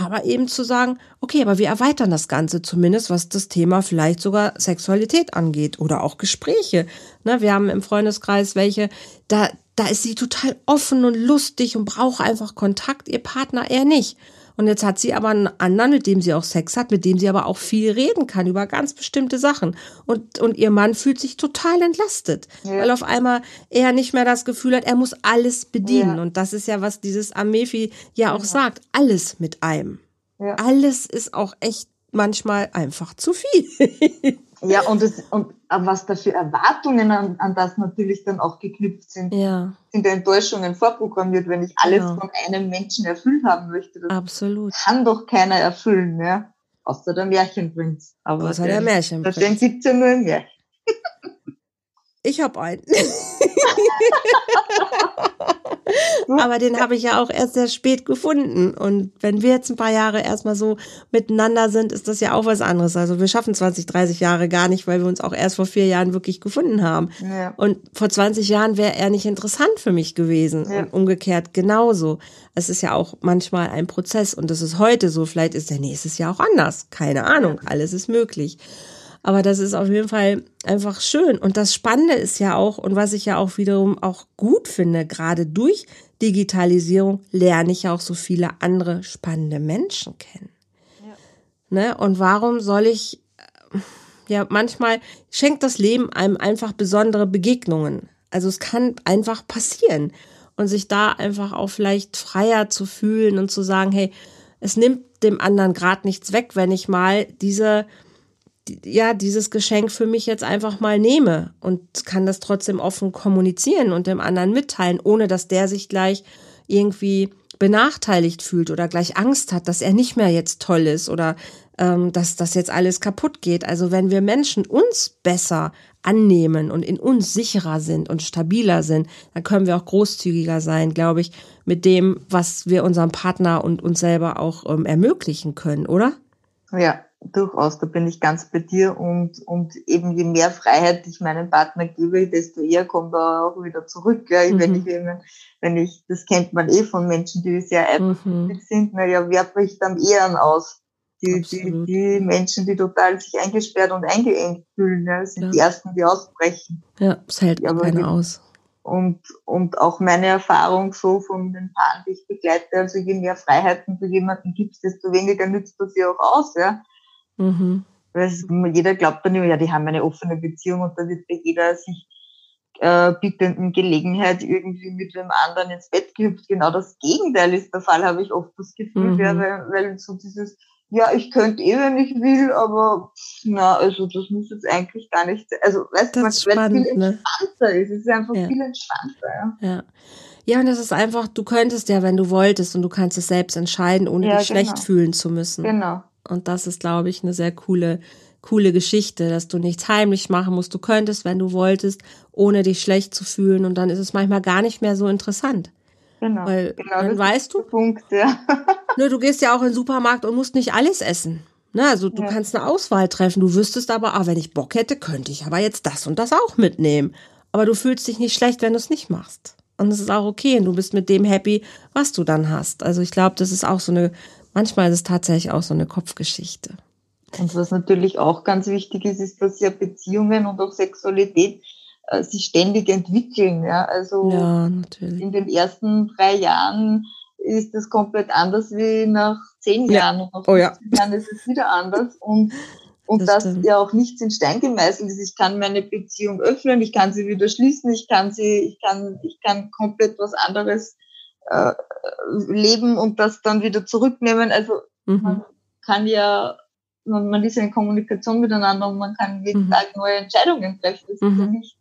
aber eben zu sagen, okay, aber wir erweitern das Ganze zumindest, was das Thema vielleicht sogar Sexualität angeht oder auch Gespräche. Ne, wir haben im Freundeskreis welche, da, da ist sie total offen und lustig und braucht einfach Kontakt, ihr Partner eher nicht. Und jetzt hat sie aber einen anderen, mit dem sie auch Sex hat, mit dem sie aber auch viel reden kann über ganz bestimmte Sachen. Und, und ihr Mann fühlt sich total entlastet, ja. weil auf einmal er nicht mehr das Gefühl hat, er muss alles bedienen. Ja. Und das ist ja, was dieses Amefi ja auch ja. sagt. Alles mit einem. Alles ist auch echt manchmal einfach zu viel. [laughs] Ja, und, es, und was da für Erwartungen an, an das natürlich dann auch geknüpft sind, ja. sind Enttäuschungen vorprogrammiert, wenn ich alles genau. von einem Menschen erfüllt haben möchte. Das Absolut. kann doch keiner erfüllen, ja. Außer der Märchenprinz. Aber Außer der Märchenprinz. Den gibt's ja nur im Märchen. [laughs] Ich habe einen. [laughs] Aber den habe ich ja auch erst sehr spät gefunden. Und wenn wir jetzt ein paar Jahre erstmal so miteinander sind, ist das ja auch was anderes. Also wir schaffen 20, 30 Jahre gar nicht, weil wir uns auch erst vor vier Jahren wirklich gefunden haben. Ja. Und vor 20 Jahren wäre er nicht interessant für mich gewesen. Ja. Und umgekehrt genauso. Es ist ja auch manchmal ein Prozess und das ist heute so. Vielleicht ist der nächstes Jahr auch anders. Keine Ahnung. Alles ist möglich. Aber das ist auf jeden Fall einfach schön. Und das Spannende ist ja auch, und was ich ja auch wiederum auch gut finde, gerade durch Digitalisierung lerne ich auch so viele andere spannende Menschen kennen. Ja. Ne? Und warum soll ich, äh, ja, manchmal schenkt das Leben einem einfach besondere Begegnungen. Also es kann einfach passieren. Und sich da einfach auch vielleicht freier zu fühlen und zu sagen, hey, es nimmt dem anderen gerade nichts weg, wenn ich mal diese ja, dieses Geschenk für mich jetzt einfach mal nehme und kann das trotzdem offen kommunizieren und dem anderen mitteilen, ohne dass der sich gleich irgendwie benachteiligt fühlt oder gleich Angst hat, dass er nicht mehr jetzt toll ist oder ähm, dass das jetzt alles kaputt geht. Also wenn wir Menschen uns besser annehmen und in uns sicherer sind und stabiler sind, dann können wir auch großzügiger sein, glaube ich, mit dem, was wir unserem Partner und uns selber auch ähm, ermöglichen können, oder? Ja, durchaus, da bin ich ganz bei dir und, und eben je mehr Freiheit ich meinem Partner gebe, desto eher kommt er auch wieder zurück. Ja, mhm. wenn ich eben, wenn ich, das kennt man eh von Menschen, die sehr eifersüchtig mhm. sind, naja, wer bricht am eher aus? Die, die, die Menschen, die total sich eingesperrt und eingeengt fühlen, ja, sind ja. die ersten, die ausbrechen. Ja, es hält ja, keiner aus. Und, und auch meine Erfahrung so von den Paaren, die ich begleite, also je mehr Freiheiten du jemanden gibst, desto weniger nützt du sie auch aus, ja. Mhm. Weil jeder glaubt dann immer, ja, die haben eine offene Beziehung und da wird bei jeder sich äh, bittenden Gelegenheit irgendwie mit dem anderen ins Bett gehüpft. Genau das Gegenteil ist der Fall, habe ich oft das Gefühl, mhm. ja, weil, weil so dieses, ja, ich könnte eh, wenn ich will, aber na, also das muss jetzt eigentlich gar nicht sein. Also weißt du, weil es viel ne? entspannter ist. Es ist einfach ja. viel entspannter, ja. ja. Ja, und das ist einfach, du könntest ja, wenn du wolltest und du kannst es selbst entscheiden, ohne ja, dich genau. schlecht fühlen zu müssen. Genau. Und das ist, glaube ich, eine sehr coole, coole Geschichte, dass du nichts heimlich machen musst. Du könntest, wenn du wolltest, ohne dich schlecht zu fühlen. Und dann ist es manchmal gar nicht mehr so interessant. Genau. Weil genau, dann weißt du, Punkt, ja. [laughs] ne, du gehst ja auch in den Supermarkt und musst nicht alles essen. Ne, also du ja. kannst eine Auswahl treffen. Du wüsstest aber, ah, wenn ich Bock hätte, könnte ich aber jetzt das und das auch mitnehmen. Aber du fühlst dich nicht schlecht, wenn du es nicht machst. Und es ist auch okay und du bist mit dem happy, was du dann hast. Also ich glaube, das ist auch so eine manchmal ist es tatsächlich auch so eine Kopfgeschichte. Und was natürlich auch ganz wichtig ist, ist, dass ja Beziehungen und auch Sexualität äh, sich ständig entwickeln. Ja? Also ja, in den ersten drei Jahren ist es komplett anders wie nach zehn ja. Jahren und nach oh, ja. Jahren ist es wieder anders. Und, und das, das ja auch nichts in Stein gemeißelt ist. Ich kann meine Beziehung öffnen, ich kann sie wieder schließen, ich kann sie, ich kann, ich kann komplett was anderes äh, leben und das dann wieder zurücknehmen. Also mhm. man kann ja, man, man, ist ja in Kommunikation miteinander und man kann jeden mhm. Tag neue Entscheidungen treffen. Das mhm. ist ja nicht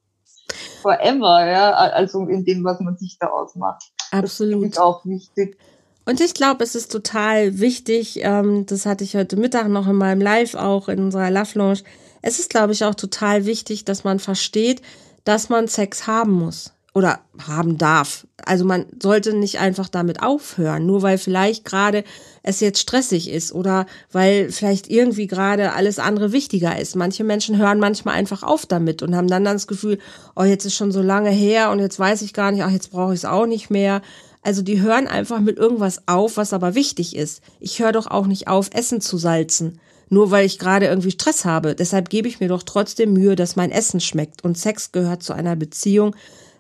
forever, ja, also in dem, was man sich da ausmacht. Absolut. Das ist auch wichtig. Und ich glaube, es ist total wichtig, ähm, das hatte ich heute Mittag noch in meinem Live auch in unserer Love Lounge. Es ist, glaube ich, auch total wichtig, dass man versteht, dass man Sex haben muss oder haben darf. Also man sollte nicht einfach damit aufhören, nur weil vielleicht gerade es jetzt stressig ist oder weil vielleicht irgendwie gerade alles andere wichtiger ist. Manche Menschen hören manchmal einfach auf damit und haben dann, das Gefühl, oh, jetzt ist schon so lange her und jetzt weiß ich gar nicht, ach, jetzt brauche ich es auch nicht mehr. Also die hören einfach mit irgendwas auf, was aber wichtig ist. Ich höre doch auch nicht auf, Essen zu salzen nur weil ich gerade irgendwie Stress habe. Deshalb gebe ich mir doch trotzdem Mühe, dass mein Essen schmeckt. Und Sex gehört zu einer Beziehung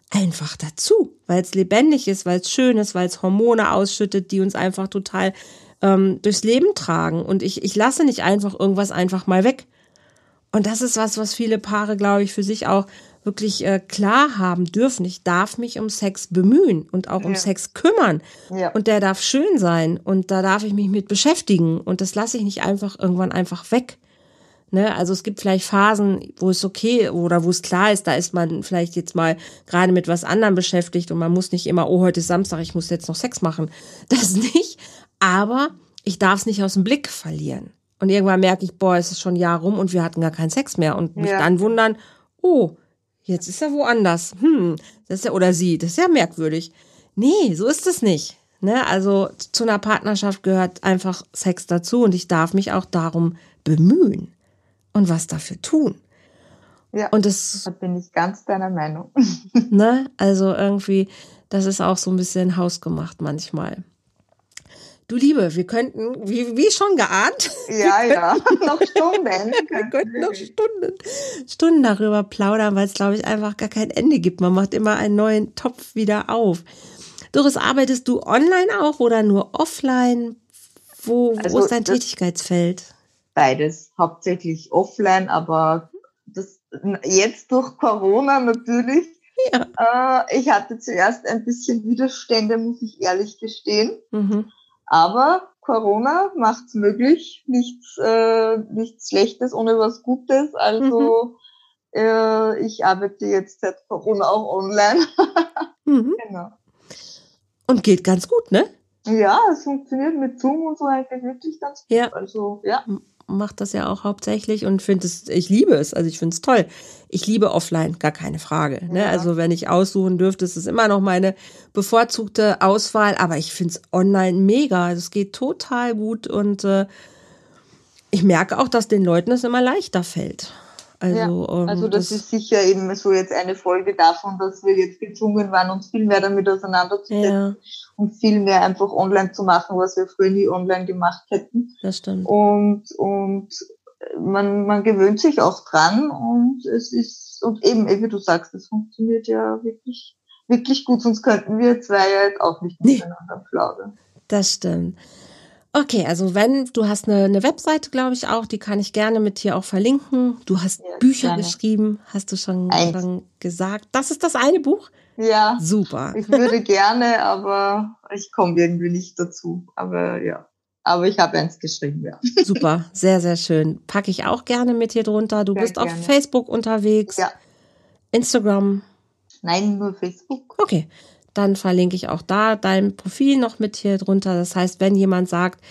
einfach dazu, weil es lebendig ist, weil es schön ist, weil es Hormone ausschüttet, die uns einfach total ähm, durchs Leben tragen und ich, ich lasse nicht einfach irgendwas einfach mal weg. Und das ist was, was viele Paare, glaube ich, für sich auch wirklich äh, klar haben dürfen. Ich darf mich um Sex bemühen und auch um Sex kümmern. Ja. Und der darf schön sein und da darf ich mich mit beschäftigen. Und das lasse ich nicht einfach irgendwann einfach weg. Ne? Also es gibt vielleicht Phasen, wo es okay oder wo es klar ist, da ist man vielleicht jetzt mal gerade mit was anderem beschäftigt und man muss nicht immer, oh, heute ist Samstag, ich muss jetzt noch Sex machen. [laughs] Das nicht. Aber ich darf es nicht aus dem Blick verlieren. Und irgendwann merke ich, boah, es ist schon ein Jahr rum und wir hatten gar keinen Sex mehr. Und mich ja. dann wundern, oh, jetzt ist er woanders. Hm, das ist ja, oder sie, das ist ja merkwürdig. Nee, so ist es nicht. Ne? Also zu einer Partnerschaft gehört einfach Sex dazu und ich darf mich auch darum bemühen und was dafür tun. Ja, und das da bin ich ganz deiner Meinung. [laughs] ne? Also irgendwie, das ist auch so ein bisschen hausgemacht manchmal. Du Liebe, wir könnten, wie, wie schon geahnt. [laughs] Ja, ja, [laughs] noch Stunden. wir könnten noch Stunden, Stunden darüber plaudern, weil es, glaube ich, einfach gar kein Ende gibt. Man macht immer einen neuen Topf wieder auf. Doris, arbeitest du online auch oder nur offline? Wo, also wo ist dein Tätigkeitsfeld? Beides, hauptsächlich offline, aber das jetzt durch Corona natürlich. Ja. Äh, ich hatte zuerst ein bisschen Widerstände, muss ich ehrlich gestehen. Mhm. Aber Corona macht's möglich, nichts, äh, nichts Schlechtes ohne was Gutes. Also mhm. äh, ich arbeite jetzt seit Corona auch online. [laughs] mhm. Genau. Und geht ganz gut, ne? Ja, es funktioniert mit Zoom und so eigentlich wirklich ganz gut. Ja. Also ja macht das ja auch hauptsächlich und finde es, ich liebe es, also ich finde es toll. Ich liebe offline, gar keine Frage. Ne? Ja. Also wenn ich aussuchen dürfte, ist es immer noch meine bevorzugte Auswahl, aber ich finde es online mega. Es geht total gut und äh, ich merke auch, dass den Leuten es immer leichter fällt. Also, ja, ähm, also das, das, ist sicher eben so jetzt eine Folge davon, dass wir jetzt gezwungen waren, uns viel mehr damit auseinanderzusetzen ja. und viel mehr einfach online zu machen, was wir früher nie online gemacht hätten. Das stimmt. Und, und man, man gewöhnt sich auch dran und es ist, und eben, wie du sagst, es funktioniert ja wirklich, wirklich gut, sonst könnten wir zwei ja jetzt auch nicht miteinander plaudern. Das stimmt. Okay, also wenn du hast eine, eine Webseite, glaube ich auch, die kann ich gerne mit dir auch verlinken. Du hast ja, Bücher gerne. geschrieben, hast du schon, schon, gesagt. Das ist das eine Buch? Ja. Super. Ich würde [laughs] gerne, aber ich komme irgendwie nicht dazu. Aber ja. Aber ich habe eins geschrieben, ja. Super, sehr, sehr schön. Packe ich auch gerne mit hier drunter. Du sehr bist gerne. auf Facebook unterwegs. Ja. Instagram. Nein, nur Facebook. Okay dann verlinke ich auch da dein Profil noch mit hier drunter. Das heißt, wenn jemand sagt,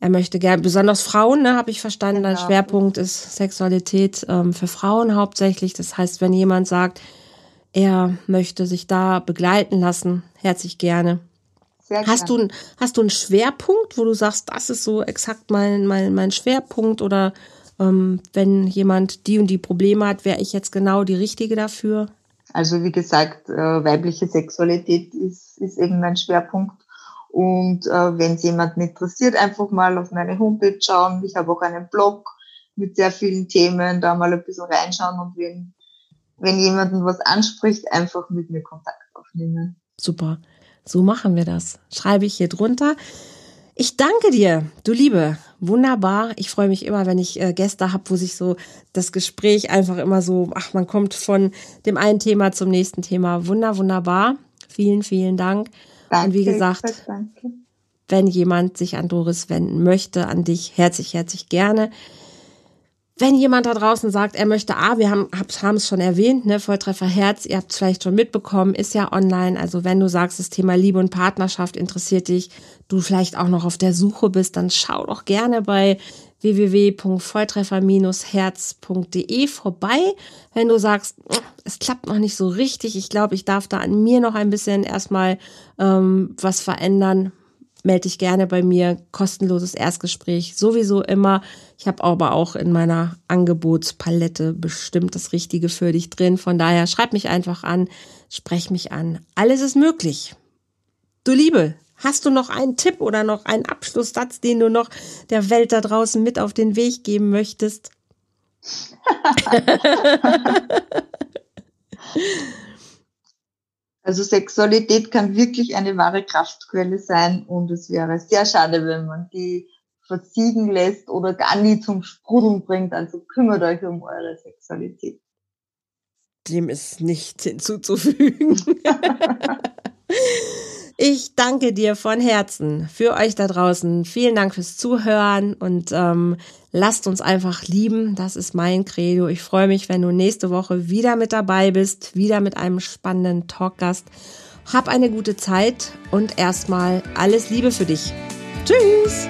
er möchte gerne, besonders Frauen, ne, habe ich verstanden, genau. dein Schwerpunkt ist Sexualität ähm, für Frauen hauptsächlich. Das heißt, wenn jemand sagt, er möchte sich da begleiten lassen, herzlich gerne. Sehr hast gerne. du, hast du einen Schwerpunkt, wo du sagst, das ist so exakt mein, mein, mein Schwerpunkt oder ähm, wenn jemand die und die Probleme hat, wäre ich jetzt genau die Richtige dafür? Also wie gesagt, äh, weibliche Sexualität ist, ist eben mein Schwerpunkt. Und äh, wenn es jemanden interessiert, einfach mal auf meine Homepage schauen. Ich habe auch einen Blog mit sehr vielen Themen, da mal ein bisschen reinschauen und wenn, wenn jemanden was anspricht, einfach mit mir Kontakt aufnehmen. Super. So machen wir das. Schreibe ich hier drunter. Ich danke dir, du Liebe. Wunderbar. Ich freue mich immer, wenn ich äh, Gäste habe, wo sich so das Gespräch einfach immer so, ach, man kommt von dem einen Thema zum nächsten Thema. Wunder, wunderbar. Vielen, vielen Dank. Danke, Und wie gesagt, wenn jemand sich an Doris wenden möchte, an dich, herzlich, herzlich gerne. Wenn jemand da draußen sagt, er möchte, ah, wir haben haben es schon erwähnt, ne, Volltreffer Herz, ihr habt es vielleicht schon mitbekommen, ist ja online. Also wenn du sagst, das Thema Liebe und Partnerschaft interessiert dich, du vielleicht auch noch auf der Suche bist, dann schau doch gerne bei www.volltreffer-herz.de vorbei. Wenn du sagst, es klappt noch nicht so richtig, ich glaube, ich darf da an mir noch ein bisschen erstmal ähm, was verändern, melde dich gerne bei mir. Kostenloses Erstgespräch sowieso immer. Ich habe aber auch in meiner Angebotspalette bestimmt das Richtige für dich drin. Von daher schreib mich einfach an, sprech mich an. Alles ist möglich. Du Liebe, hast du noch einen Tipp oder noch einen Abschlusssatz, den du noch der Welt da draußen mit auf den Weg geben möchtest? [laughs] [laughs] Also Sexualität kann wirklich eine wahre Kraftquelle sein und es wäre sehr schade, wenn man die versiegen lässt oder gar nie zum Sprudeln bringt. Also kümmert euch um eure Sexualität. Dem ist nichts hinzuzufügen. [laughs] [laughs] Ich danke dir von Herzen für euch da draußen. Vielen Dank fürs Zuhören und ähm, lasst uns einfach lieben. Das ist mein Credo. Ich freue mich, wenn du nächste Woche wieder mit dabei bist, wieder mit einem spannenden Talkgast. Hab eine gute Zeit und erstmal alles Liebe für dich. Tschüss!